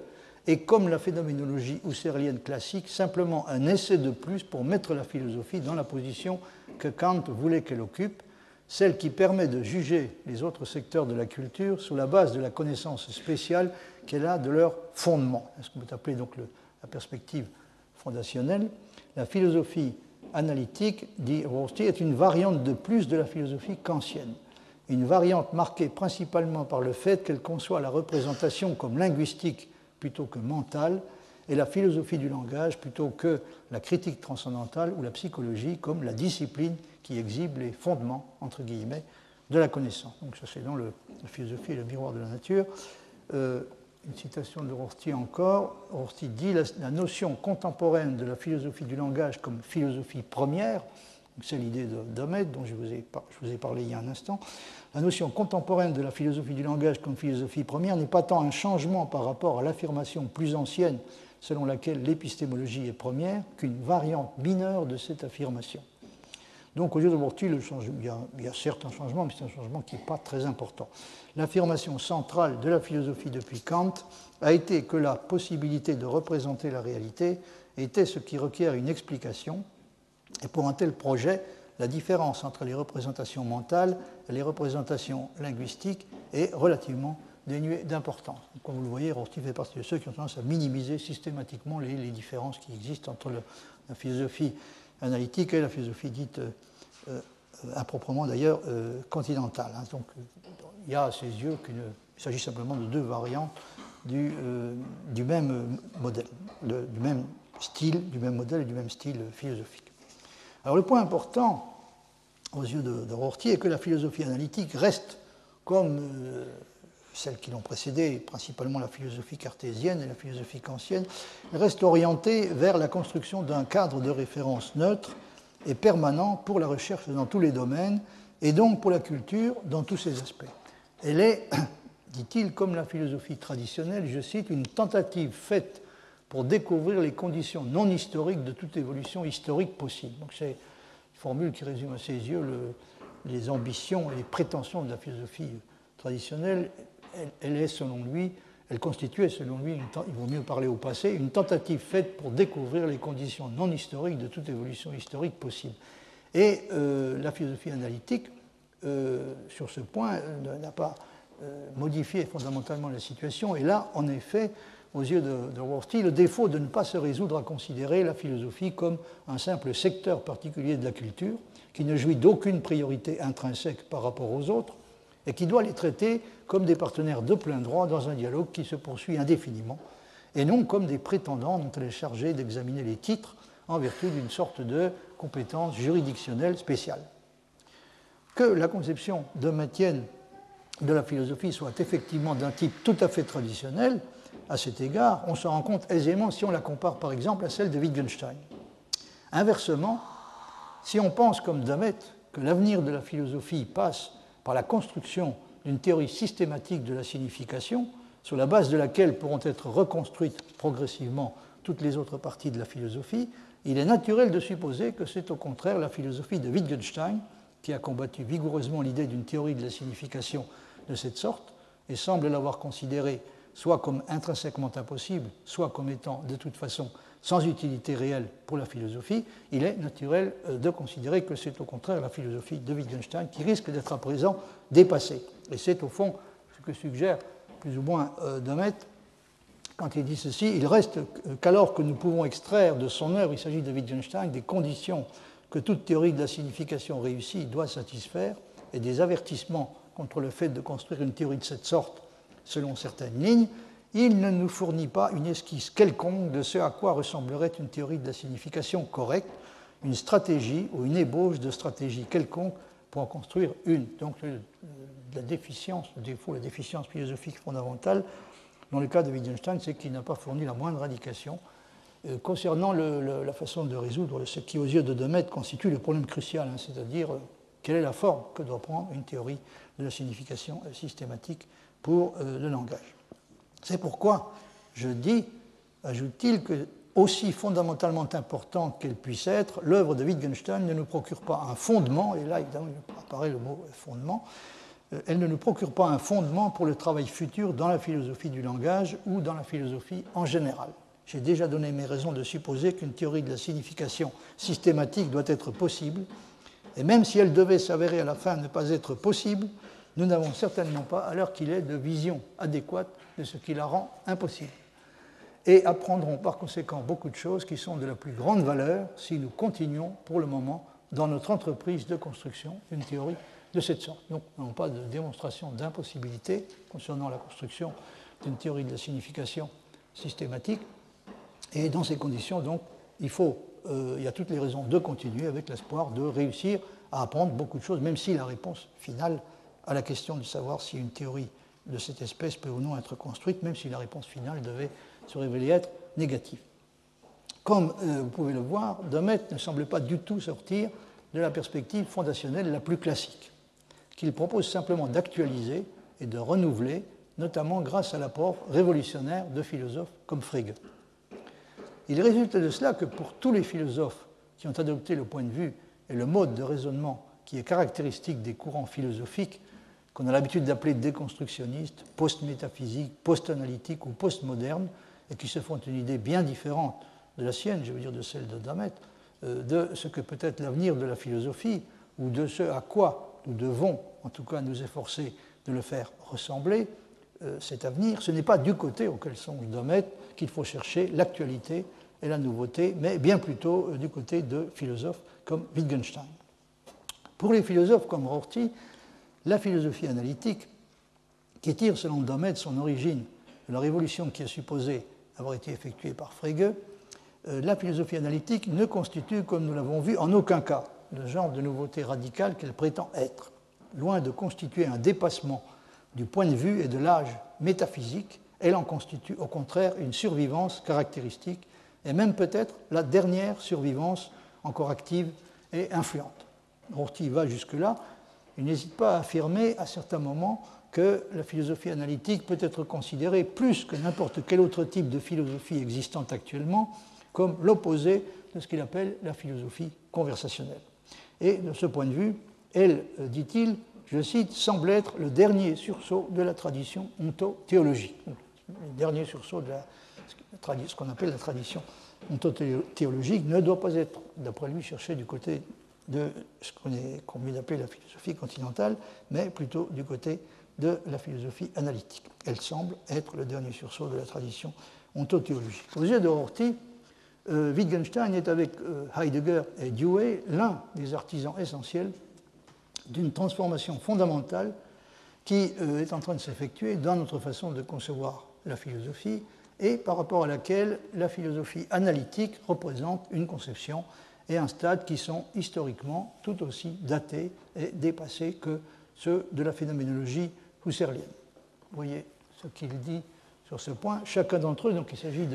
et comme la phénoménologie husserlienne classique, simplement un essai de plus pour mettre la philosophie dans la position que Kant voulait qu'elle occupe, celle qui permet de juger les autres secteurs de la culture sur la base de la connaissance spéciale qu'elle a de leur fondement. Ce que vous appelez donc la perspective fondationnelle. La philosophie analytique, dit Rosti, est une variante de plus de la philosophie kantienne. Une variante marquée principalement par le fait qu'elle conçoit la représentation comme linguistique plutôt que mentale, et la philosophie du langage plutôt que la critique transcendantale ou la psychologie comme la discipline qui exhibe les fondements, entre guillemets, de la connaissance. Donc ça c'est dans la philosophie et le miroir de la nature. Euh, une citation de Rorty encore. Rorty dit la, notion contemporaine de la philosophie du langage comme philosophie première, c'est l'idée Domet dont je vous, ai, je vous ai parlé il y a un instant, la notion contemporaine de la philosophie du langage comme philosophie première n'est pas tant un changement par rapport à l'affirmation plus ancienne selon laquelle l'épistémologie est première qu'une variante mineure de cette affirmation. Donc, au lieu de il, il, y a certes un changement, mais c'est un changement qui n'est pas très important. L'affirmation centrale de la philosophie depuis Kant a été que la possibilité de représenter la réalité était ce qui requiert une explication, et pour un tel projet, la différence entre les représentations mentales les représentations linguistiques est relativement dénuée d'importance. Comme vous le voyez, Rorty fait partie de ceux qui ont tendance à minimiser systématiquement les, différences qui existent entre la philosophie analytique et la philosophie dite euh, euh, d'ailleurs euh, continentale. Hein. Donc il y a à ses yeux qu'il s'agit simplement de deux variantes du, euh, même modèle, du même style, du même modèle et du même style philosophique. Alors le point important aux yeux de, Rorty est que la philosophie analytique reste comme euh, celles qui l'ont précédée, principalement la philosophie cartésienne et la philosophie kantienne, reste orientée vers la construction d'un cadre de référence neutre et permanent pour la recherche dans tous les domaines et donc pour la culture dans tous ses aspects. Elle est, [coughs] dit-il, comme la philosophie traditionnelle, je cite, une tentative faite pour découvrir les conditions non historiques de toute évolution historique possible. Donc c'est formule qui résume à ses yeux les ambitions et les prétentions de la philosophie traditionnelle. Elle, est, selon lui, elle constituait, selon lui, il vaut mieux parler au passé, une tentative faite pour découvrir les conditions non historiques de toute évolution historique possible. Et euh, la philosophie analytique, euh, sur ce point, n'a pas euh, modifié fondamentalement la situation. Et là, en effet, aux yeux de, de le défaut de ne pas se résoudre à considérer la philosophie comme un simple secteur particulier de la culture, qui ne jouit d'aucune priorité intrinsèque par rapport aux autres, et qui doit les traiter comme des partenaires de plein droit dans un dialogue qui se poursuit indéfiniment, et non comme des prétendants dont elle est chargée d'examiner les titres en vertu d'une sorte de compétence juridictionnelle spéciale. Que la conception de Matienne de la philosophie soit effectivement d'un type tout à fait traditionnel, à cet égard, on se rend compte aisément si on la compare par exemple à celle de Wittgenstein. Inversement, si on pense comme Damet que l'avenir de la philosophie passe par la construction d'une théorie systématique de la signification, sur la base de laquelle pourront être reconstruites progressivement toutes les autres parties de la philosophie, il est naturel de supposer que c'est au contraire la philosophie de Wittgenstein qui a combattu vigoureusement l'idée d'une théorie de la signification de cette sorte et semble l'avoir considérée soit comme intrinsèquement impossible, soit comme étant de toute façon sans utilité réelle pour la philosophie, il est naturel euh, de considérer que c'est au contraire la philosophie de Wittgenstein qui risque d'être à présent dépassée. Et c'est au fond ce que suggère plus ou moins euh, Demet quand il dit ceci. Il reste qu'alors que nous pouvons extraire de son œuvre, il s'agit de Wittgenstein, des conditions que toute théorie de la signification réussie doit satisfaire et des avertissements contre le fait de construire une théorie de cette sorte selon certaines lignes, il ne nous fournit pas une esquisse quelconque de ce à quoi ressemblerait une théorie de la signification correcte, une stratégie ou une ébauche de stratégie quelconque pour en construire une. Donc la déficience, le défaut, la déficience philosophique fondamentale, dans le cas de Wittgenstein, c'est qu'il n'a pas fourni la moindre indication euh, concernant la façon de résoudre ce qui, aux yeux de Demet, constitue le problème crucial, hein, c'est-à-dire euh, quelle est la forme que doit prendre une théorie de la signification systématique pour euh, le langage. C'est pourquoi je dis, ajoute-t-il, que aussi fondamentalement importante qu'elle puisse être, l'œuvre de Wittgenstein ne nous procure pas un fondement, et là évidemment apparaît le mot fondement, euh, elle ne nous procure pas un fondement pour le travail futur dans la philosophie du langage ou dans la philosophie en général. J'ai déjà donné mes raisons de supposer qu'une théorie de la signification systématique doit être possible, et même si elle devait s'avérer à la fin ne pas être possible, nous n'avons certainement pas, à l'heure qu'il est, de vision adéquate de ce qui la rend impossible. Et apprendrons par conséquent beaucoup de choses qui sont de la plus grande valeur si nous continuons pour le moment dans notre entreprise de construction d'une théorie de cette sorte. Donc, nous n'avons pas de démonstration d'impossibilité concernant la construction d'une théorie de la signification systématique. Et dans ces conditions, donc, il, faut, euh, il y a toutes les raisons de continuer avec l'espoir de réussir à apprendre beaucoup de choses, même si la réponse finale à la question de savoir si une théorie de cette espèce peut ou non être construite, même si la réponse finale devait se révéler être négative. Comme euh, vous pouvez le voir, Domet ne semble pas du tout sortir de la perspective fondationnelle la plus classique, qu'il propose simplement d'actualiser et de renouveler, notamment grâce à l'apport révolutionnaire de philosophes comme Frege. Il résulte de cela que pour tous les philosophes qui ont adopté le point de vue et le mode de raisonnement qui est caractéristique des courants philosophiques qu'on a l'habitude d'appeler déconstructionnistes, post-métaphysiques, post-analytiques ou post-modernes, et qui se font une idée bien différente de la sienne, je veux dire de celle de Damet, euh, de ce que peut être l'avenir de la philosophie, ou de ce à quoi nous devons, en tout cas, nous efforcer de le faire ressembler, euh, cet avenir. Ce n'est pas du côté auquel songe Damet qu'il faut chercher l'actualité et la nouveauté, mais bien plutôt euh, du côté de philosophes comme Wittgenstein. Pour les philosophes comme Rorty, la philosophie analytique, qui tire selon Domet son origine de la révolution qui est supposée avoir été effectuée par Frege, euh, la philosophie analytique ne constitue, comme nous l'avons vu, en aucun cas le genre de nouveauté radicale qu'elle prétend être. Loin de constituer un dépassement du point de vue et de l'âge métaphysique, elle en constitue au contraire une survivance caractéristique et même peut-être la dernière survivance encore active et influente. Rorty va jusque-là il n'hésite pas à affirmer à certains moments que la philosophie analytique peut être considérée plus que n'importe quel autre type de philosophie existante actuellement comme l'opposé de ce qu'il appelle la philosophie conversationnelle. Et de ce point de vue, elle, euh, dit-il, je cite, semble être le dernier sursaut de la tradition ontothéologique. Le dernier sursaut de la, ce qu'on appelle la tradition ontothéologique ne doit pas être, d'après lui, cherché du côté de ce qu'on vient d'appeler la philosophie continentale, mais plutôt du côté de la philosophie analytique. Elle semble être le dernier sursaut de la tradition ontothéologique. Aux yeux de Rorty, euh, Wittgenstein est avec euh, Heidegger et Dewey l'un des artisans essentiels d'une transformation fondamentale qui euh, est en train de s'effectuer dans notre façon de concevoir la philosophie et par rapport à laquelle la philosophie analytique représente une conception et un stade qui sont historiquement tout aussi datés et dépassés que ceux de la phénoménologie husserlienne. Vous voyez ce qu'il dit sur ce point. Chacun d'entre eux, donc il s'agit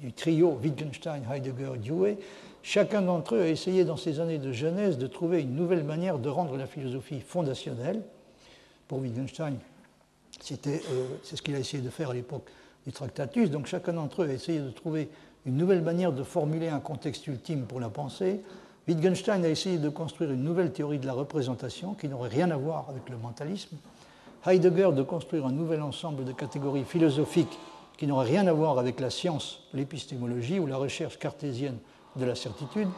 du trio Wittgenstein, Heidegger, Dewey, chacun d'entre eux a essayé dans ses années de jeunesse de trouver une nouvelle manière de rendre la philosophie fondationnelle. Pour Wittgenstein, euh, c'est ce qu'il a essayé de faire à l'époque du Tractatus. Donc chacun d'entre eux a essayé de trouver une nouvelle manière de formuler un contexte ultime pour la pensée. Wittgenstein a essayé de construire une nouvelle théorie de la représentation qui n'aurait rien à voir avec le mentalisme. Heidegger de construire un nouvel ensemble de catégories philosophiques qui n'aurait rien à voir avec la science, l'épistémologie ou la recherche cartésienne de la certitude.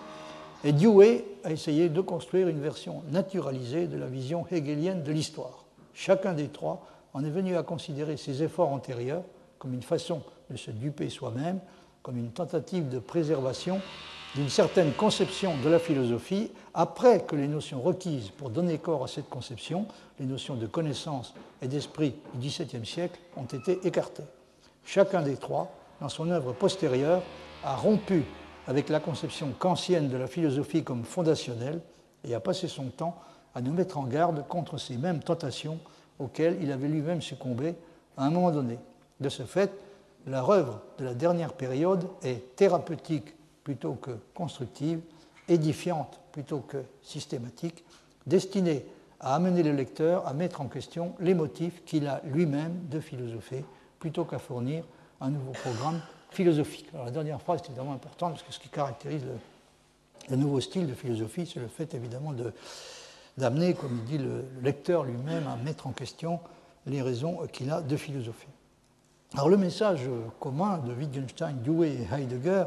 Et Dewey a essayé de construire une version naturalisée de la vision hegelienne de l'histoire. Chacun des trois en est venu à considérer ses efforts antérieurs comme une façon de se duper soi-même, comme une tentative de préservation d'une certaine conception de la philosophie après que les notions requises pour donner corps à cette conception, les notions de connaissance et d'esprit du XVIIe siècle, ont été écartées. Chacun des trois, dans son œuvre postérieure, a rompu avec la conception kantienne de la philosophie comme fondationnelle et a passé son temps à nous mettre en garde contre ces mêmes tentations auxquelles il avait lui-même succombé à un moment donné. De ce fait, la œuvre de la dernière période est thérapeutique plutôt que constructive, édifiante plutôt que systématique, destinée à amener le lecteur à mettre en question les motifs qu'il a lui-même de philosopher, plutôt qu'à fournir un nouveau programme philosophique. La dernière phrase est évidemment importante parce que ce qui caractérise le, nouveau style de philosophie, c'est le fait évidemment d'amener, comme il dit le lecteur lui-même, à mettre en question les raisons qu'il a de philosopher. Alors le message commun de Wittgenstein, Dewey et Heidegger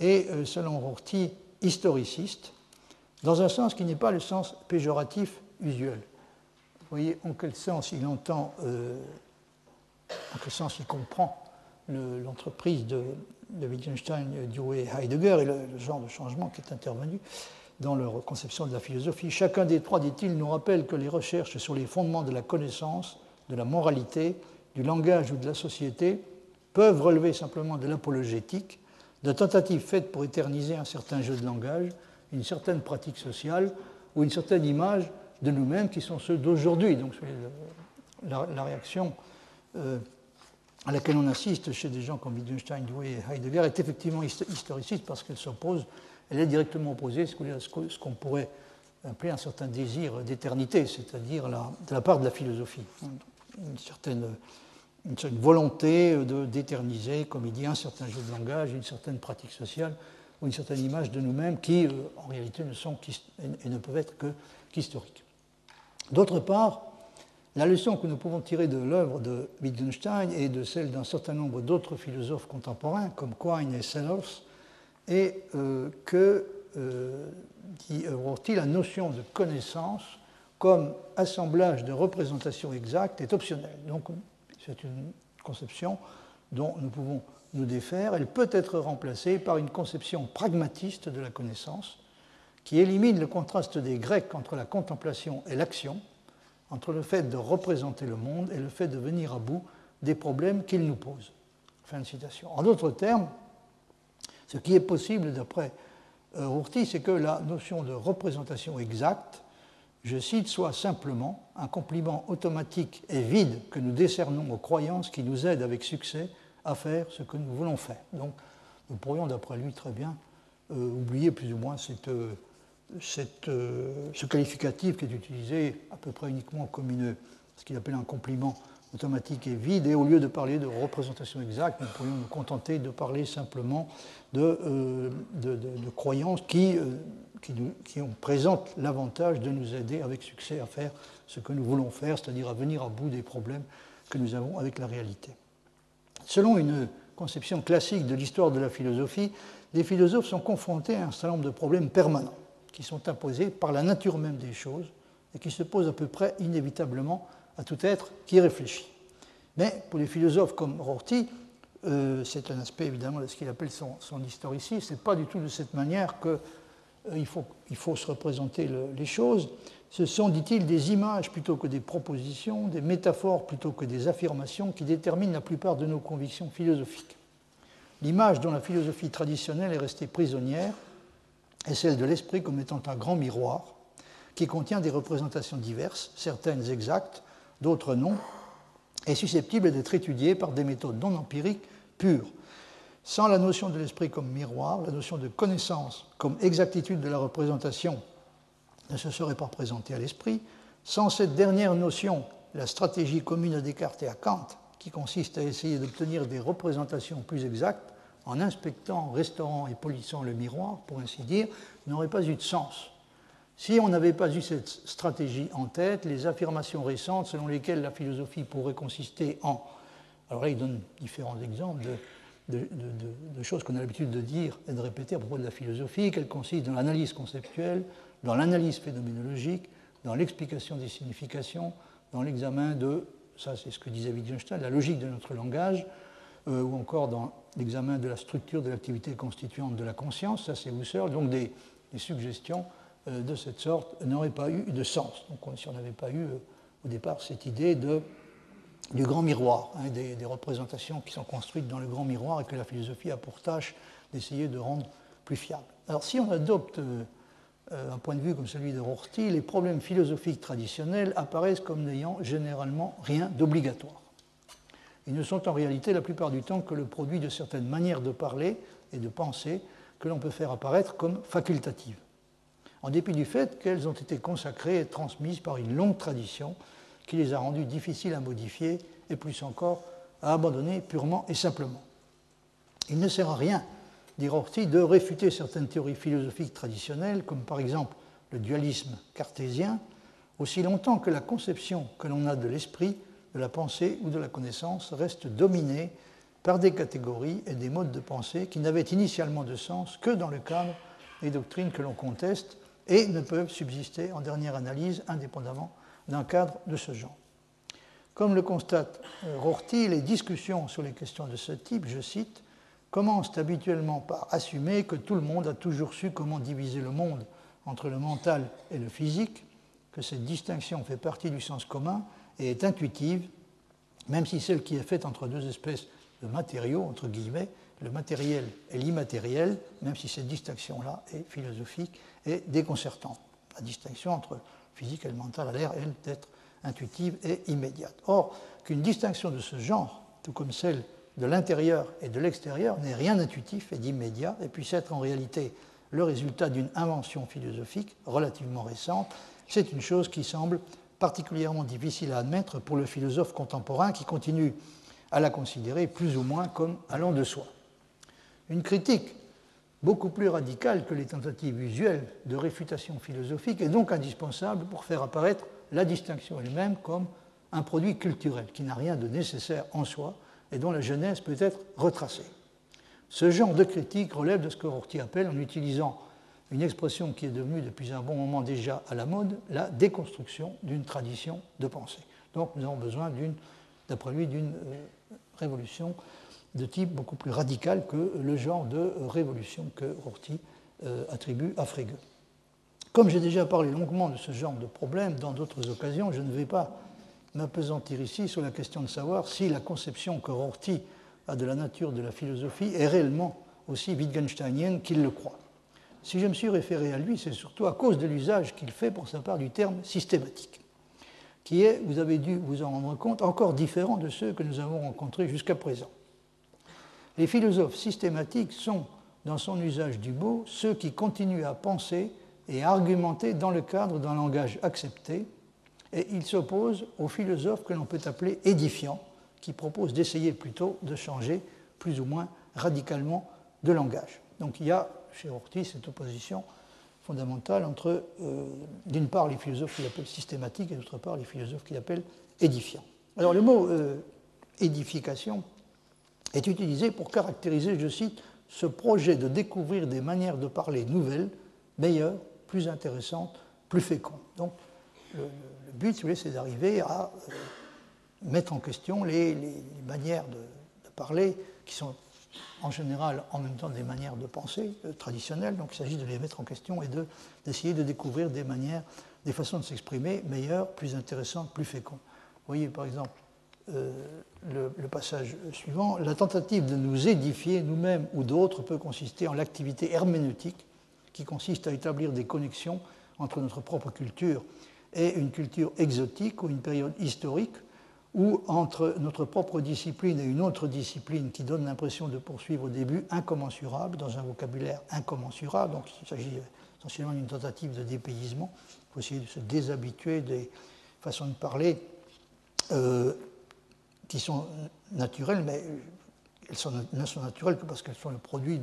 est, euh, selon Rorty, historiciste, dans un sens qui n'est pas le sens péjoratif usuel. Vous voyez en quel sens il entend, euh, en quel sens il comprend l'entreprise de, Wittgenstein, Dewey et Heidegger et le, genre de changement qui est intervenu dans leur conception de la philosophie. Chacun des trois, dit-il, nous rappelle que les recherches sur les fondements de la connaissance, de la moralité, du langage ou de la société peuvent relever simplement de l'apologétique, de tentatives faites pour éterniser un certain jeu de langage, une certaine pratique sociale ou une certaine image de nous-mêmes qui sont ceux d'aujourd'hui. Donc la, réaction euh, à laquelle on assiste chez des gens comme Wittgenstein, Dewey et Heidegger est effectivement historiciste parce qu'elle s'oppose, elle est directement opposée à ce qu'on pourrait appeler un certain désir d'éternité, c'est-à-dire de la part de la philosophie. Une certaine une, volonté d'éterniser, comme il dit, un certain jeu de langage, une certaine pratique sociale ou une certaine image de nous-mêmes qui, euh, en réalité, ne sont et ne peuvent être que qu'historiques. D'autre part, la leçon que nous pouvons tirer de l'œuvre de Wittgenstein et de celle d'un certain nombre d'autres philosophes contemporains, comme Quine et Sellers, est euh, que, euh, dit Rorty, la notion de connaissance comme assemblage de représentations exactes est optionnelle. Donc, c'est une conception dont nous pouvons nous défaire. Elle peut être remplacée par une conception pragmatiste de la connaissance qui élimine le contraste des Grecs entre la contemplation et l'action, entre le fait de représenter le monde et le fait de venir à bout des problèmes qu'il nous pose. Fin de citation. En d'autres termes, ce qui est possible d'après Rorty, c'est que la notion de représentation exacte je cite, soit simplement un compliment automatique et vide que nous décernons aux croyances qui nous aident avec succès à faire ce que nous voulons faire. Donc nous pourrions, d'après lui, très bien euh, oublier plus ou moins euh, euh, ce qualificatif qui est utilisé à peu près uniquement comme une, ce qu'il appelle un compliment automatique et vide, et au lieu de parler de représentation exacte, nous pourrions nous contenter de parler simplement de croyances qui qui, nous, l'avantage de nous aider avec succès à faire ce que nous voulons faire, c'est-à-dire à venir à bout des problèmes que nous avons avec la réalité. Selon une conception classique de l'histoire de la philosophie, les philosophes sont confrontés à un certain nombre de problèmes permanents qui sont imposés par la nature même des choses et qui se posent à peu près inévitablement à tout être qui réfléchit. Mais pour les philosophes comme Rorty, euh, c'est un aspect évidemment de ce qu'il appelle son, son historicisme, ce n'est pas du tout de cette manière qu'il euh, il faut se représenter les choses. Ce sont, dit-il, des images plutôt que des propositions, des métaphores plutôt que des affirmations qui déterminent la plupart de nos convictions philosophiques. L'image dont la philosophie traditionnelle est restée prisonnière est celle de l'esprit comme étant un grand miroir qui contient des représentations diverses, certaines exactes, d'autres non, et susceptibles d'être étudiées par des méthodes non empiriques pures. Sans la notion de l'esprit comme miroir, la notion de connaissance comme exactitude de la représentation ne se serait pas présentée à l'esprit. Sans cette dernière notion, la stratégie commune à Descartes et à Kant, qui consiste à essayer d'obtenir des représentations plus exactes en inspectant, restaurant et polissant le miroir, pour ainsi dire, n'aurait pas eu de sens. Si on n'avait pas eu cette stratégie en tête, les affirmations récentes selon lesquelles la philosophie pourrait consister en... Alors là, il donne différents exemples de, de choses qu'on a l'habitude de dire et de répéter à propos de la philosophie, qu'elle consiste dans l'analyse conceptuelle, dans l'analyse phénoménologique, dans l'explication des significations, dans l'examen de, ça c'est ce que disait Wittgenstein, la logique de notre langage, euh, ou encore dans l'examen de la structure de l'activité constituante de la conscience, ça c'est Husserl, donc des, suggestions euh, de cette sorte n'auraient pas eu de sens. Donc si on n'avait pas eu euh, au départ cette idée de, du grand miroir, hein, des, des, représentations qui sont construites dans le grand miroir et que la philosophie a pour tâche d'essayer de rendre plus fiable. Alors si on adopte un point de vue comme celui de Rorty, les problèmes philosophiques traditionnels apparaissent comme n'ayant généralement rien d'obligatoire. Ils ne sont en réalité la plupart du temps que le produit de certaines manières de parler et de penser que l'on peut faire apparaître comme facultatives, en dépit du fait qu'elles ont été consacrées et transmises par une longue tradition qui les a rendues difficiles à modifier et plus encore à abandonner purement et simplement. Il ne sert à rien, dit Rorty, de réfuter certaines théories philosophiques traditionnelles, comme par exemple le dualisme cartésien, aussi longtemps que la conception que l'on a de l'esprit de la pensée ou de la connaissance reste dominée par des catégories et des modes de pensée qui n'avaient initialement de sens que dans le cadre des doctrines que l'on conteste et ne peuvent subsister en dernière analyse indépendamment d'un cadre de ce genre. Comme le constate euh, Rorty, les discussions sur les questions de ce type, je cite, commencent habituellement par assumer que tout le monde a toujours su comment diviser le monde entre le mental et le physique, que cette distinction fait partie du sens commun et est intuitive, même si celle qui est faite entre deux espèces de matériaux, entre guillemets, le matériel et l'immatériel, même si cette distinction-là est philosophique et déconcertante. La distinction entre physique et le mental l'air, elle, d'être intuitive et immédiate. Or, qu'une distinction de ce genre, tout comme celle de l'intérieur et de l'extérieur, n'est rien d'intuitif et d'immédiat, et puisse être en réalité le résultat d'une invention philosophique relativement récente, c'est une chose qui semble particulièrement difficile à admettre pour le philosophe contemporain qui continue à la considérer plus ou moins comme allant de soi. Une critique beaucoup plus radicale que les tentatives usuelles de réfutation philosophique est donc indispensable pour faire apparaître la distinction elle-même comme un produit culturel qui n'a rien de nécessaire en soi et dont la genèse peut être retracée. Ce genre de critique relève de ce que Rorty appelle, en utilisant une expression qui est devenue depuis un bon moment déjà à la mode, la déconstruction d'une tradition de pensée. Donc nous avons besoin, d'après lui, d'une euh, révolution de type beaucoup plus radical que le genre de révolution que Rorty euh, attribue à Frege. Comme j'ai déjà parlé longuement de ce genre de problème dans d'autres occasions, je ne vais pas m'apesantir ici sur la question de savoir si la conception que Rorty a de la nature de la philosophie est réellement aussi wittgensteinienne qu'il le croit. Si je me suis référé à lui, c'est surtout à cause de l'usage qu'il fait pour sa part du terme systématique, qui est, vous avez dû vous en rendre compte, encore différent de ceux que nous avons rencontrés jusqu'à présent. Les philosophes systématiques sont, dans son usage du mot, ceux qui continuent à penser et à argumenter dans le cadre d'un langage accepté, et ils s'opposent aux philosophes que l'on peut appeler édifiants, qui proposent d'essayer plutôt de changer plus ou moins radicalement de langage. Donc il y a chez Ortiz cette opposition fondamentale entre, euh, d'une part, les philosophes qu'il appelle systématiques et d'autre part, les philosophes qu'il appelle édifiants. Alors, le mot euh, édification est utilisé pour caractériser, je cite, ce projet de découvrir des manières de parler nouvelles, meilleures, plus intéressantes, plus fécondes. Donc, le, but, c'est d'arriver à euh, mettre en question les, manières de, parler qui sont en général en même temps des manières de penser euh, traditionnelles. Donc, il s'agit de les mettre en question et d'essayer de, découvrir des manières, des façons de s'exprimer meilleures, plus intéressantes, plus fécondes. Vous voyez, par exemple, euh, le, passage suivant, la tentative de nous édifier nous-mêmes ou d'autres peut consister en l'activité herméneutique qui consiste à établir des connexions entre notre propre culture et une culture exotique ou une période historique, ou entre notre propre discipline et une autre discipline qui donne l'impression de poursuivre au début incommensurable, dans un vocabulaire incommensurable. Donc il s'agit essentiellement d'une tentative de dépaysement. Il faut essayer de se déshabituer des façons de parler euh, qui sont naturelles, mais elles sont, ne sont naturelles que parce qu'elles sont le produit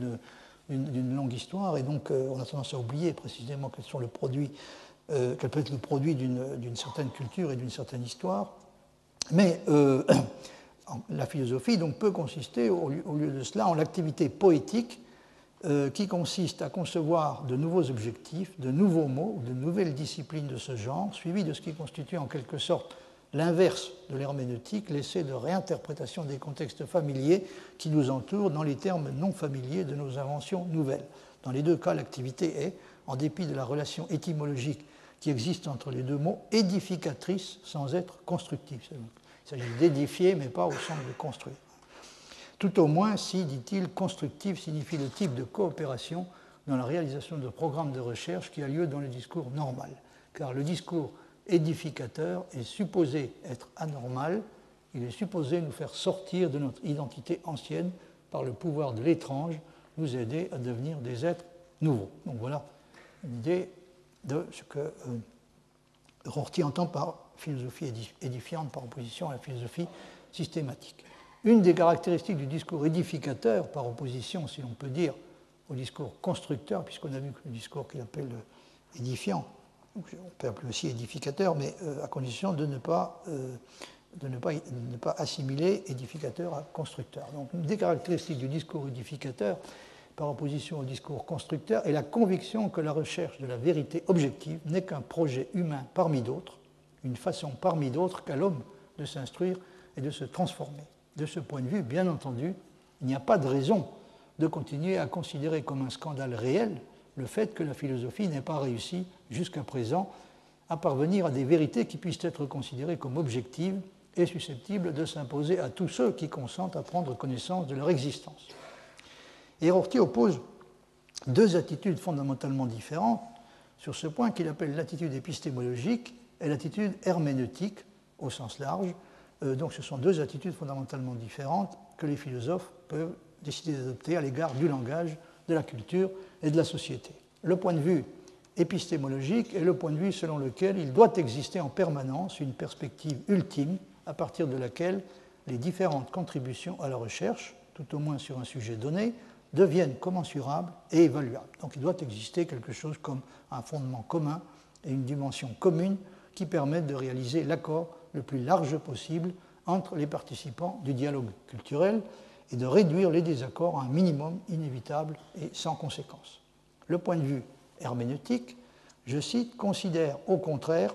d'une longue histoire, et donc euh, on a tendance à oublier précisément qu'elles sont le produit, euh, qu'elles peuvent être le produit d'une certaine culture et d'une certaine histoire. Mais euh, [coughs] la philosophie donc, peut consister, au lieu, de cela, en l'activité poétique qui consiste à concevoir de nouveaux objectifs, de nouveaux mots, de nouvelles disciplines de ce genre, suivis de ce qui constitue en quelque sorte l'inverse de l'herméneutique, l'essai de réinterprétation des contextes familiers qui nous entourent dans les termes non familiers de nos inventions nouvelles. Dans les deux cas, l'activité est, en dépit de la relation étymologique qui existe entre les deux mots, édificatrice sans être constructive. Il s'agit d'édifier, mais pas au sens de construire. Tout au moins si, dit-il, constructive signifie le type de coopération dans la réalisation de programmes de recherche qui a lieu dans le discours normal. Car le discours édificateur est supposé être anormal, il est supposé nous faire sortir de notre identité ancienne par le pouvoir de l'étrange, nous aider à devenir des êtres nouveaux. Donc voilà une idée de ce que euh, Rorty entend par philosophie édifiante par opposition à la philosophie systématique. Une des caractéristiques du discours édificateur, par opposition, si l'on peut dire, au discours constructeur, puisqu'on a vu que le discours qu'il appelle édifiant on peut appeler aussi édificateur, mais euh, à condition de ne pas, euh, ne pas, assimiler édificateur à constructeur. Donc, une des caractéristiques du discours édificateur, par opposition au discours constructeur, est la conviction que la recherche de la vérité objective n'est qu'un projet humain parmi d'autres, une façon parmi d'autres qu'a l'homme de s'instruire et de se transformer. De ce point de vue, bien entendu, il n'y a pas de raison de continuer à considérer comme un scandale réel le fait que la philosophie n'ait pas réussi jusqu'à présent à parvenir à des vérités qui puissent être considérées comme objectives et susceptibles de s'imposer à tous ceux qui consentent à prendre connaissance de leur existence. Et Rorty oppose deux attitudes fondamentalement différentes sur ce point qu'il appelle l'attitude épistémologique et l'attitude herméneutique au sens large. Euh, donc ce sont deux attitudes fondamentalement différentes que les philosophes peuvent décider d'adopter à l'égard du langage, de la culture et de la société. Le point de vue épistémologique est le point de vue selon lequel il doit exister en permanence une perspective ultime à partir de laquelle les différentes contributions à la recherche, tout au moins sur un sujet donné, deviennent commensurables et évaluables. Donc il doit exister quelque chose comme un fondement commun et une dimension commune qui permettent de réaliser l'accord le plus large possible entre les participants du dialogue culturel et de réduire les désaccords à un minimum inévitable et sans conséquence. Le point de vue herméneutique, je cite, considère au contraire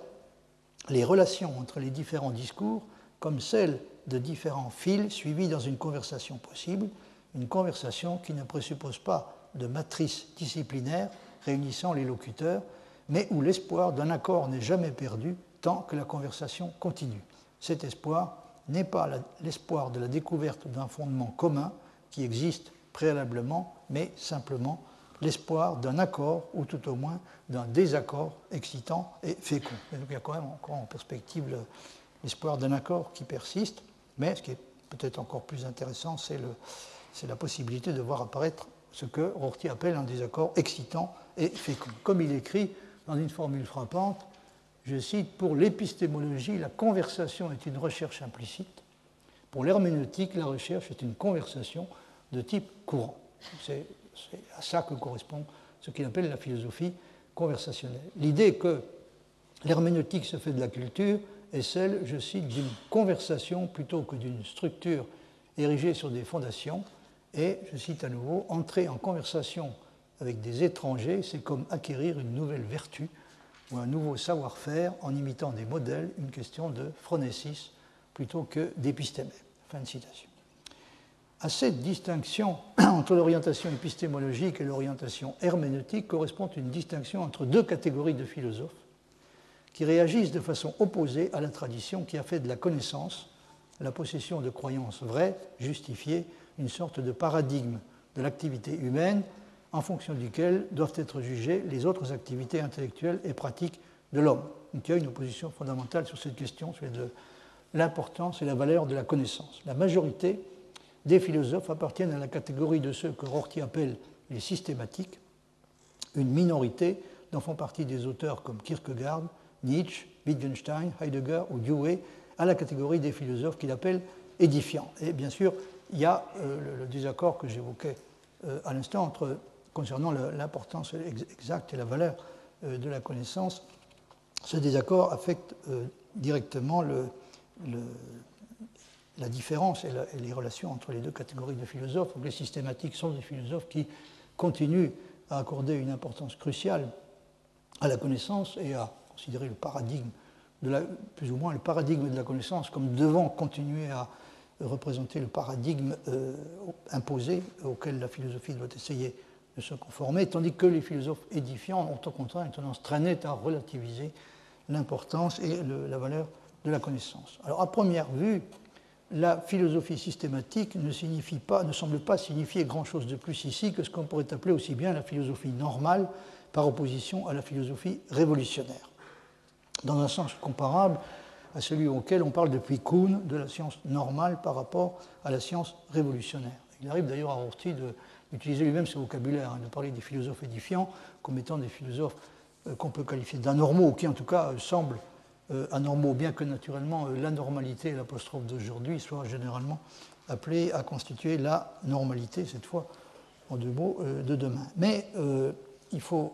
les relations entre les différents discours comme celles de différents fils suivis dans une conversation possible, une conversation qui ne présuppose pas de matrice disciplinaire réunissant les locuteurs, mais où l'espoir d'un accord n'est jamais perdu tant que la conversation continue. Cet espoir n'est pas l'espoir de la découverte d'un fondement commun qui existe préalablement, mais simplement l'espoir d'un accord, ou tout au moins d'un désaccord excitant et fécond. il y a quand même encore en perspective l'espoir d'un accord qui persiste, mais ce qui est peut-être encore plus intéressant, c'est la possibilité de voir apparaître ce que Rorty appelle un désaccord excitant et fécond. Comme il écrit dans une formule frappante, je cite, pour l'épistémologie, la conversation est une recherche implicite. Pour l'herméneutique, la recherche est une conversation de type courant. C'est à ça que correspond ce qu'il appelle la philosophie conversationnel. L'idée que l'herméneutique se fait de la culture est celle, je cite, d'une conversation plutôt que d'une structure érigée sur des fondations. Et, je cite à nouveau, entrer en conversation avec des étrangers, c'est comme acquérir une nouvelle vertu ou un nouveau savoir-faire en imitant des modèles, une question de phronésis plutôt que d'épistémé. Fin de citation. À cette distinction [clears throat] entre l'orientation épistémologique et l'orientation herméneutique correspond une distinction entre deux catégories de philosophes qui réagissent de façon opposée à la tradition qui a fait de la connaissance, la possession de croyances vraies, justifiées, une sorte de paradigme de l'activité humaine en fonction duquel doivent être jugées les autres activités intellectuelles et pratiques de l'homme. Donc il y a une opposition fondamentale sur cette question, sur l'importance et la valeur de la connaissance. La majorité des philosophes appartiennent à la catégorie de ceux que Rorty appelle les systématiques. Une minorité dont font partie des auteurs comme Kierkegaard, Nietzsche, Wittgenstein, Heidegger ou Dewey, à la catégorie des philosophes qu'il appelle édifiants. Et bien sûr, il y a euh, le, désaccord que j'évoquais euh, à l'instant entre, concernant l'importance exacte et la valeur euh, de la connaissance. Ce désaccord affecte directement le, la différence et, les relations entre les deux catégories de philosophes. les systématiques sont des philosophes qui continuent à accorder une importance cruciale à la connaissance et à considérer le paradigme, plus ou moins le paradigme de la connaissance comme devant continuer à représenter le paradigme euh, imposé auquel la philosophie doit essayer de se conformer, tandis que les philosophes édifiants ont au contraire une tendance très nette à relativiser l'importance et la valeur de la connaissance. Alors à première vue, la philosophie systématique ne, signifie pas, ne semble pas signifier grand-chose de plus ici que ce qu'on pourrait appeler aussi bien la philosophie normale par opposition à la philosophie révolutionnaire. Dans un sens comparable à celui auquel on parle depuis Kuhn de la science normale par rapport à la science révolutionnaire. Il arrive d'ailleurs à Rorty d'utiliser lui-même ce vocabulaire, hein, de parler des philosophes édifiants comme étant des philosophes euh, qu'on peut qualifier d'anormaux, qui en tout cas euh, semblent euh, anormaux, bien que naturellement l'anormalité et l'apostrophe d'aujourd'hui soient généralement appelés à constituer la normalité, cette fois en deux mots, de demain. Mais il faut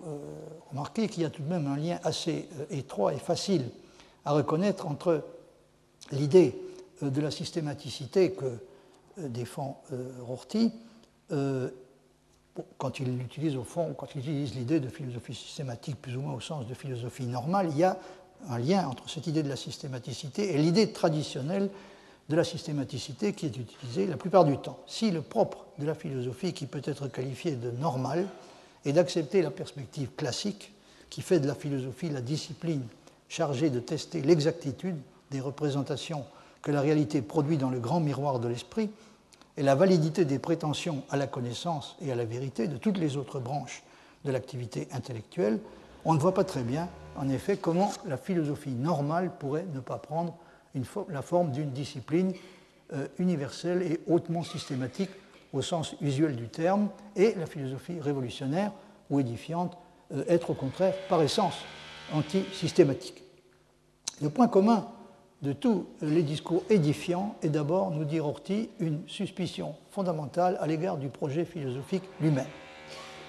remarquer qu'il y a tout de même un lien assez étroit et facile à reconnaître entre l'idée de la systématicité que défend Rorty, quand il utilise au fond, quand il utilise l'idée de philosophie systématique plus ou moins au sens de philosophie normale, il y a un lien entre cette idée de la systématicité et l'idée traditionnelle de la systématicité qui est utilisée la plupart du temps. Si le propre de la philosophie, qui peut être qualifié de normal, est d'accepter la perspective classique qui fait de la philosophie la discipline chargée de tester l'exactitude des représentations que la réalité produit dans le grand miroir de l'esprit, et la validité des prétentions à la connaissance et à la vérité de toutes les autres branches de l'activité intellectuelle, on ne voit pas très bien, en effet, comment la philosophie normale pourrait ne pas prendre la forme d'une discipline euh, universelle et hautement systématique au sens usuel du terme, et la philosophie révolutionnaire ou édifiante euh, être au contraire, par essence, anti-systématique. Le point commun de tous les discours édifiants est d'abord, nous dit Rorty, une suspicion fondamentale à l'égard du projet philosophique lui-même,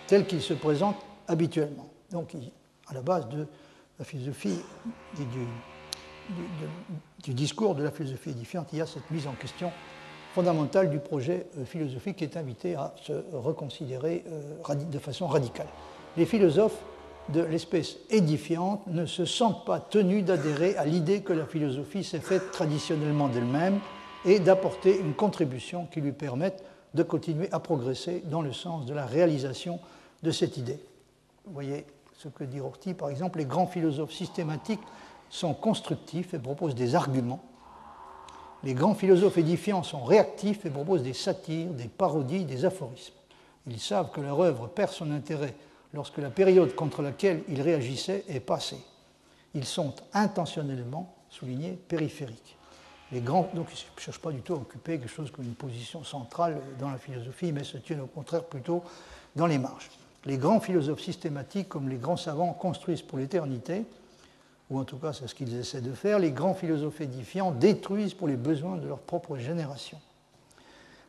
tel qu'il se présente habituellement. Donc, à la base de la philosophie, du, discours de la philosophie édifiante, il y a cette mise en question fondamentale du projet euh, philosophique qui est invité à se reconsidérer euh, de façon radicale. Les philosophes de l'espèce édifiante ne se sentent pas tenus d'adhérer à l'idée que la philosophie s'est faite traditionnellement d'elle-même et d'apporter une contribution qui lui permette de continuer à progresser dans le sens de la réalisation de cette idée. Vous voyez ce que dit Rorty, par exemple, les grands philosophes systématiques sont constructifs et proposent des arguments. Les grands philosophes édifiants sont réactifs et proposent des satires, des parodies, des aphorismes. Ils savent que leur œuvre perd son intérêt lorsque la période contre laquelle ils réagissaient est passée. Ils sont intentionnellement, soulignés, périphériques. Les grands, donc ils ne cherchent pas du tout à occuper quelque chose comme une position centrale dans la philosophie, mais se tiennent au contraire plutôt dans les marges les grands philosophes systématiques, comme les grands savants, construisent pour l'éternité, ou en tout cas c'est ce qu'ils essaient de faire, les grands philosophes édifiants détruisent pour les besoins de leur propre génération.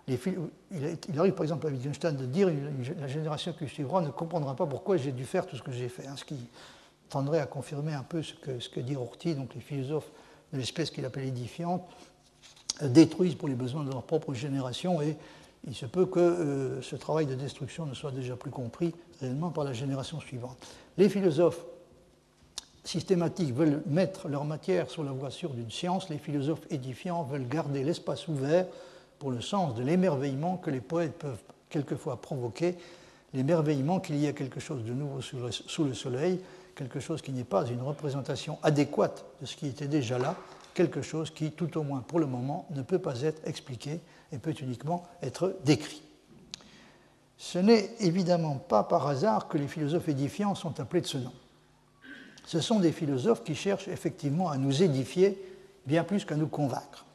Il, arrive par exemple à Wittgenstein de dire la génération qui suivra ne comprendra pas pourquoi j'ai dû faire tout ce que j'ai fait. Hein, ce qui tendrait à confirmer un peu ce que, dit Rorty, donc les philosophes de l'espèce qu'il appelle édifiante, euh, détruisent pour les besoins de leur propre génération et il se peut que euh, ce travail de destruction ne soit déjà plus compris réellement par la génération suivante. Les philosophes systématiques veulent mettre leur matière sur la voie sûre d'une science, les philosophes édifiants veulent garder l'espace ouvert pour le sens de l'émerveillement que les poètes peuvent quelquefois provoquer, l'émerveillement qu'il y a quelque chose de nouveau sous le soleil, quelque chose qui n'est pas une représentation adéquate de ce qui était déjà là, quelque chose qui, tout au moins pour le moment, ne peut pas être expliqué et peut uniquement être décrit. Ce n'est évidemment pas par hasard que les philosophes édifiants sont appelés de ce nom. Ce sont des philosophes qui cherchent effectivement à nous édifier bien plus qu'à nous convaincre.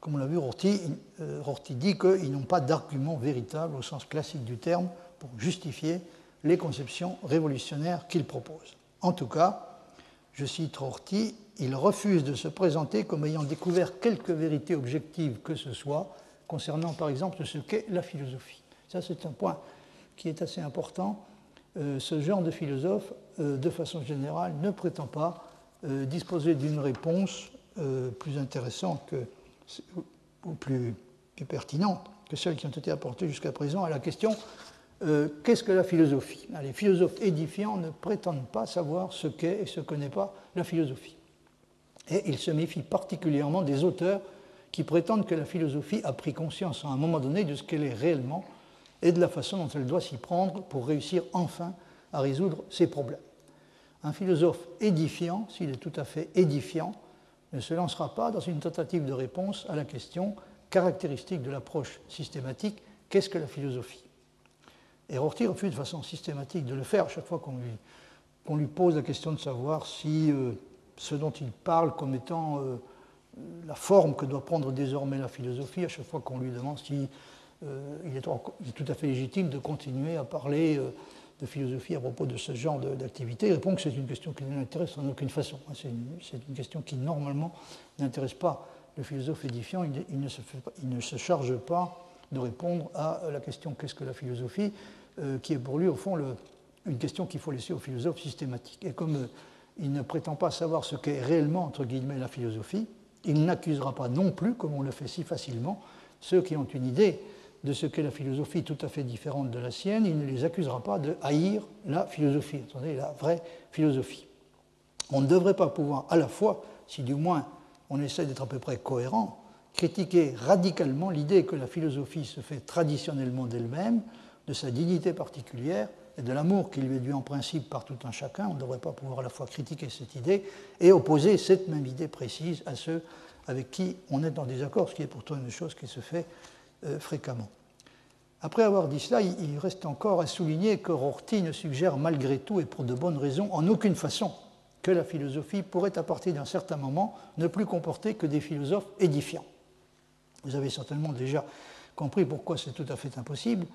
Comme on l'a vu, Rorty, euh, dit qu'ils n'ont pas d'argument véritable au sens classique du terme pour justifier les conceptions révolutionnaires qu'ils proposent. En tout cas, je cite Rorty, il refuse de se présenter comme ayant découvert quelque vérité objective que ce soit concernant par exemple ce qu'est la philosophie. Ça, c'est un point qui est assez important. Euh, ce genre de philosophe, euh, de façon générale, ne prétend pas disposer d'une réponse plus intéressante que, ou plus, plus, pertinente que celles qui ont été apportées jusqu'à présent à la question qu'est-ce que la philosophie? Les philosophes édifiants ne prétendent pas savoir ce qu'est et ce que n'est pas la philosophie. Et ils se méfient particulièrement des auteurs qui prétendent que la philosophie a pris conscience à un moment donné de ce qu'elle est réellement et de la façon dont elle doit s'y prendre pour réussir enfin à résoudre ses problèmes. Un philosophe édifiant, s'il est tout à fait édifiant, ne se lancera pas dans une tentative de réponse à la question caractéristique de l'approche systématique qu'est-ce que la philosophie? Et Rorty refuse de façon systématique de le faire à chaque fois qu'on lui, pose la question de savoir si euh, ce dont il parle comme étant euh, la forme que doit prendre désormais la philosophie, à chaque fois qu'on lui demande si euh, il, est, tout à fait légitime de continuer à parler de philosophie à propos de ce genre d'activité. Répond que c'est une question qui ne l'intéresse en aucune façon. Hein. C'est une, question qui normalement n'intéresse pas le philosophe édifiant. Il, ne se charge pas de répondre à la question qu'est-ce que la philosophie, qui est pour lui au fond une question qu'il faut laisser aux philosophes systématiques. Et comme il ne prétend pas savoir ce qu'est réellement, entre guillemets, la philosophie, il n'accusera pas non plus, comme on le fait si facilement, ceux qui ont une idée de ce qu'est la philosophie tout à fait différente de la sienne, il ne les accusera pas de haïr la philosophie, attendez, la vraie philosophie. On ne devrait pas pouvoir à la fois, si du moins on essaie d'être à peu près cohérent, critiquer radicalement l'idée que la philosophie se fait traditionnellement d'elle-même, de sa dignité particulière, et de l'amour qui lui est dû en principe par tout un chacun, on ne devrait pas pouvoir à la fois critiquer cette idée et opposer cette même idée précise à ceux avec qui on est en désaccord, ce qui est pourtant une chose qui se fait fréquemment. Après avoir dit cela, il reste encore à souligner que Rorty ne suggère malgré tout, et pour de bonnes raisons, en aucune façon que la philosophie pourrait à partir d'un certain moment ne plus comporter que des philosophes édifiants. Vous avez certainement déjà compris pourquoi c'est tout à fait impossible.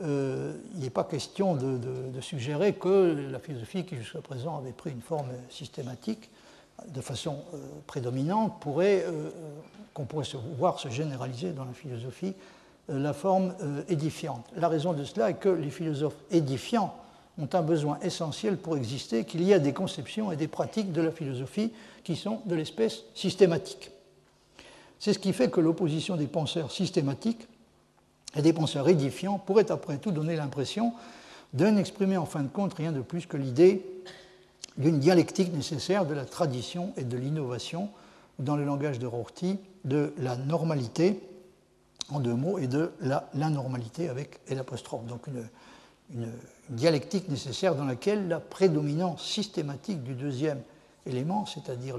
Euh, il n'est pas question de, suggérer que la philosophie, qui jusqu'à présent avait pris une forme systématique, de façon euh, prédominante, pourrait, euh, qu'on pourrait se voir se généraliser dans la philosophie la forme édifiante. La raison de cela est que les philosophes édifiants ont un besoin essentiel pour exister, qu'il y a des conceptions et des pratiques de la philosophie qui sont de l'espèce systématique. C'est ce qui fait que l'opposition des penseurs systématiques et des penseurs édifiants pourraient après tout donner l'impression de n'exprimer en fin de compte rien de plus que l'idée d'une dialectique nécessaire de la tradition et de l'innovation, dans le langage de Rorty, de la normalité, en deux mots, et de la normalité avec l'apostrophe. Donc une, dialectique nécessaire dans laquelle la prédominance systématique du deuxième élément, c'est-à-dire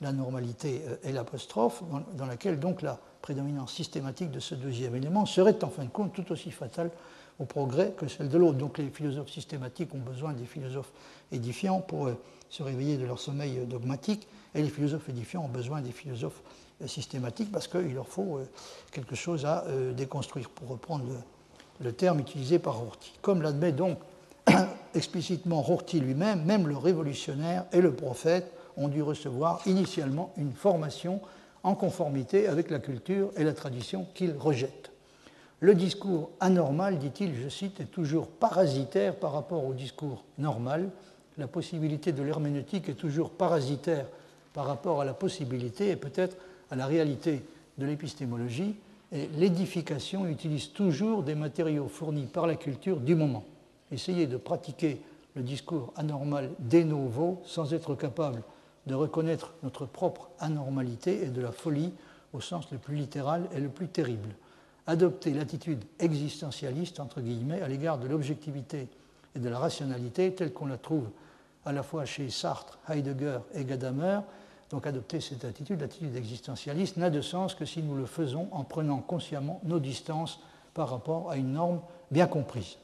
la normalité euh, et l'apostrophe, dans laquelle donc la prédominance systématique de ce deuxième élément serait en fin de compte tout aussi fatale au progrès que celle de l'autre. Donc les philosophes systématiques ont besoin des philosophes édifiants pour euh, se réveiller de leur sommeil euh, dogmatique, et les philosophes édifiants ont besoin des philosophes euh, systématiques parce qu'il leur faut quelque chose à déconstruire, pour reprendre le, terme utilisé par Rorty. Comme l'admet donc [coughs] explicitement Rorty lui-même, même le révolutionnaire et le prophète ont dû recevoir initialement une formation en conformité avec la culture et la tradition qu'il rejette. Le discours anormal, dit-il, je cite, est toujours parasitaire par rapport au discours normal. La possibilité de l'herméneutique est toujours parasitaire par rapport à la possibilité et peut-être à la réalité de l'épistémologie. Et l'édification utilise toujours des matériaux fournis par la culture du moment. Essayer de pratiquer le discours anormal de novo sans être capable de reconnaître notre propre anormalité et de la folie au sens le plus littéral et le plus terrible. Adopter l'attitude existentialiste, entre guillemets, à l'égard de l'objectivité et de la rationalité telle qu'on la trouve à la fois chez Sartre, Heidegger et Gadamer, donc adopter cette attitude, l'attitude existentialiste, n'a de sens que si nous le faisons en prenant consciemment nos distances par rapport à une norme bien comprise.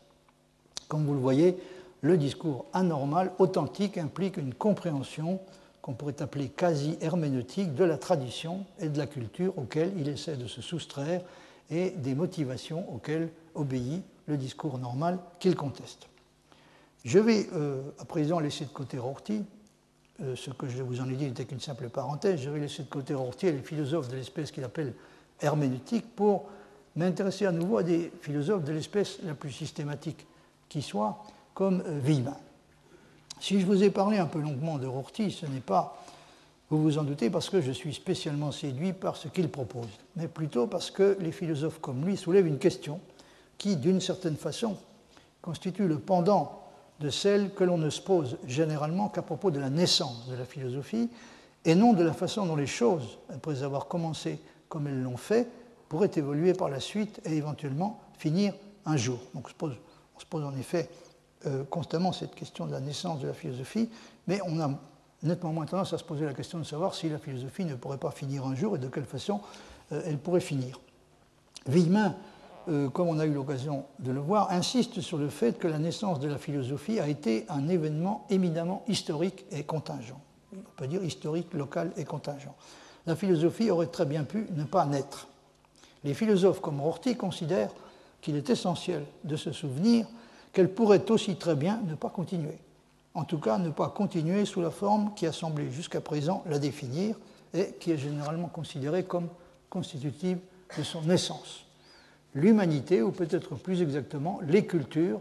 Comme vous le voyez, le discours anormal, authentique, implique une compréhension qu'on pourrait appeler quasi herméneutique de la tradition et de la culture auxquelles il essaie de se soustraire et des motivations auxquelles obéit le discours normal qu'il conteste. Je vais euh, à présent laisser de côté Rorty. Euh, ce que je vous en ai dit n'était qu'une simple parenthèse. Je vais laisser de côté Rorty et les philosophes de l'espèce qu'il appelle herméneutique pour m'intéresser à nouveau à des philosophes de l'espèce la plus systématique qui soit, comme euh. Si je vous ai parlé un peu longuement de Rorty, ce n'est pas, vous vous en doutez, parce que je suis spécialement séduit par ce qu'il propose, mais plutôt parce que les philosophes comme lui soulèvent une question qui, d'une certaine façon, constitue le pendant de celle que l'on ne se pose généralement qu'à propos de la naissance de la philosophie, et non de la façon dont les choses, après avoir commencé comme elles l'ont fait, pourraient évoluer par la suite et éventuellement finir un jour. Donc on se pose, en effet euh, constamment cette question de la naissance de la philosophie, mais on a nettement moins tendance à se poser la question de savoir si la philosophie ne pourrait pas finir un jour et de quelle façon euh, elle pourrait finir. Villemin euh, comme on a eu l'occasion de le voir, insiste sur le fait que la naissance de la philosophie a été un événement éminemment historique et contingent. On peut dire historique, local et contingent. La philosophie aurait très bien pu ne pas naître. Les philosophes comme Rorty considèrent qu'il est essentiel de se souvenir qu'elle pourrait aussi très bien ne pas continuer. En tout cas, ne pas continuer sous la forme qui a semblé jusqu'à présent la définir et qui est généralement considérée comme constitutive de son naissance l'humanité, ou peut-être plus exactement les cultures,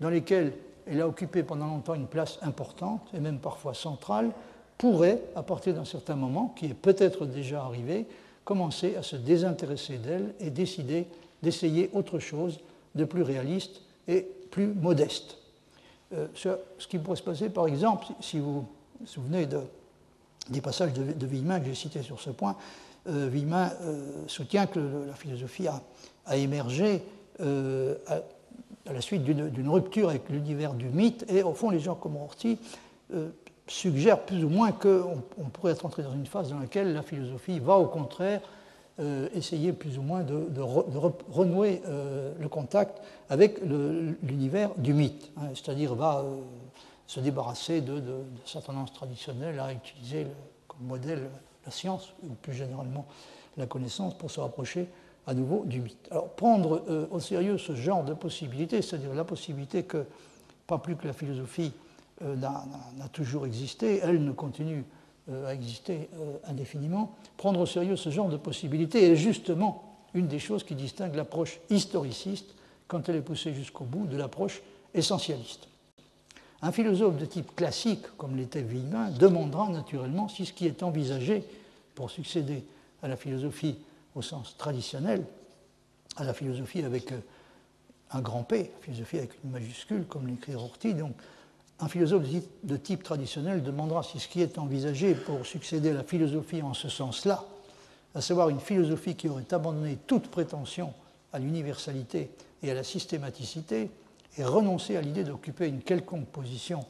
dans lesquelles elle a occupé pendant longtemps une place importante et même parfois centrale, pourrait, à partir d'un certain moment, qui est peut-être déjà arrivé, commencer à se désintéresser d'elle et décider d'essayer autre chose de plus réaliste et plus modeste. Euh, ce qui pourrait se passer, par exemple, si vous vous souvenez de, des passages de, de que j'ai cités sur ce point, euh, euh, soutient que la philosophie a émergé euh, à, la suite d'une rupture avec l'univers du mythe. Et au fond, les gens comme Rorty euh, suggèrent plus ou moins qu'on on pourrait être entré dans une phase dans laquelle la philosophie va au contraire euh, essayer plus ou moins de, renouer le contact avec l'univers du mythe, hein, c'est-à-dire va se débarrasser de, sa tendance traditionnelle à utiliser comme modèle la science, ou plus généralement la connaissance, pour se rapprocher à nouveau du mythe. Alors prendre euh, au sérieux ce genre de possibilité, c'est-à-dire la possibilité que, pas plus que la philosophie euh, n'a toujours existé, elle ne continue euh, à exister indéfiniment, prendre au sérieux ce genre de possibilité est justement une des choses qui distingue l'approche historiciste, quand elle est poussée jusqu'au bout, de l'approche essentialiste. Un philosophe de type classique, comme l'était Villemin, demandera naturellement si ce qui est envisagé pour succéder à la philosophie au sens traditionnel, à la philosophie avec euh, un grand P, philosophie avec une majuscule, comme l'écrit Rorty. Donc, un philosophe de type traditionnel demandera si ce qui est envisagé pour succéder à la philosophie en ce sens-là, à savoir une philosophie qui aurait abandonné toute prétention à l'universalité et à la systématicité, et renoncé à l'idée d'occuper une quelconque position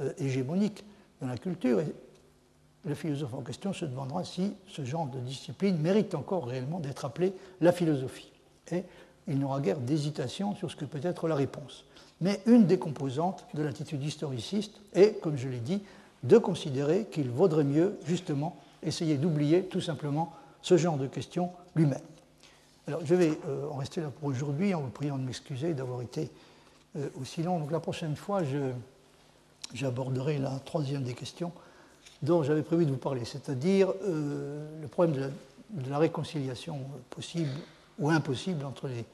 euh, hégémonique dans la culture, le philosophe en question se demandera si ce genre de discipline mérite encore réellement d'être appelé la philosophie. Et il n'aura guère d'hésitation sur ce que peut être la réponse. Mais une des composantes de l'attitude historiciste est, comme je l'ai dit, de considérer qu'il vaudrait mieux justement essayer d'oublier tout simplement ce genre de questions lui-même. Alors je vais euh, en rester là pour aujourd'hui en vous priant de m'excuser d'avoir été euh, aussi long. Donc la prochaine fois, j'aborderai la troisième des questions dont j'avais prévu de vous parler, c'est-à-dire euh, le problème de la, réconciliation possible ou impossible entre les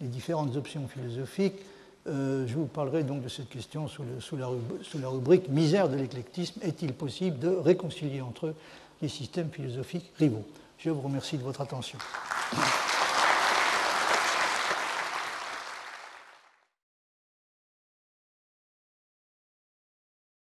les différentes options philosophiques, euh, je vous parlerai donc de cette question sous, la, sous la, rubrique Misère de l'éclectisme. Est-il possible de réconcilier entre eux les systèmes philosophiques rivaux? Je vous remercie de votre attention.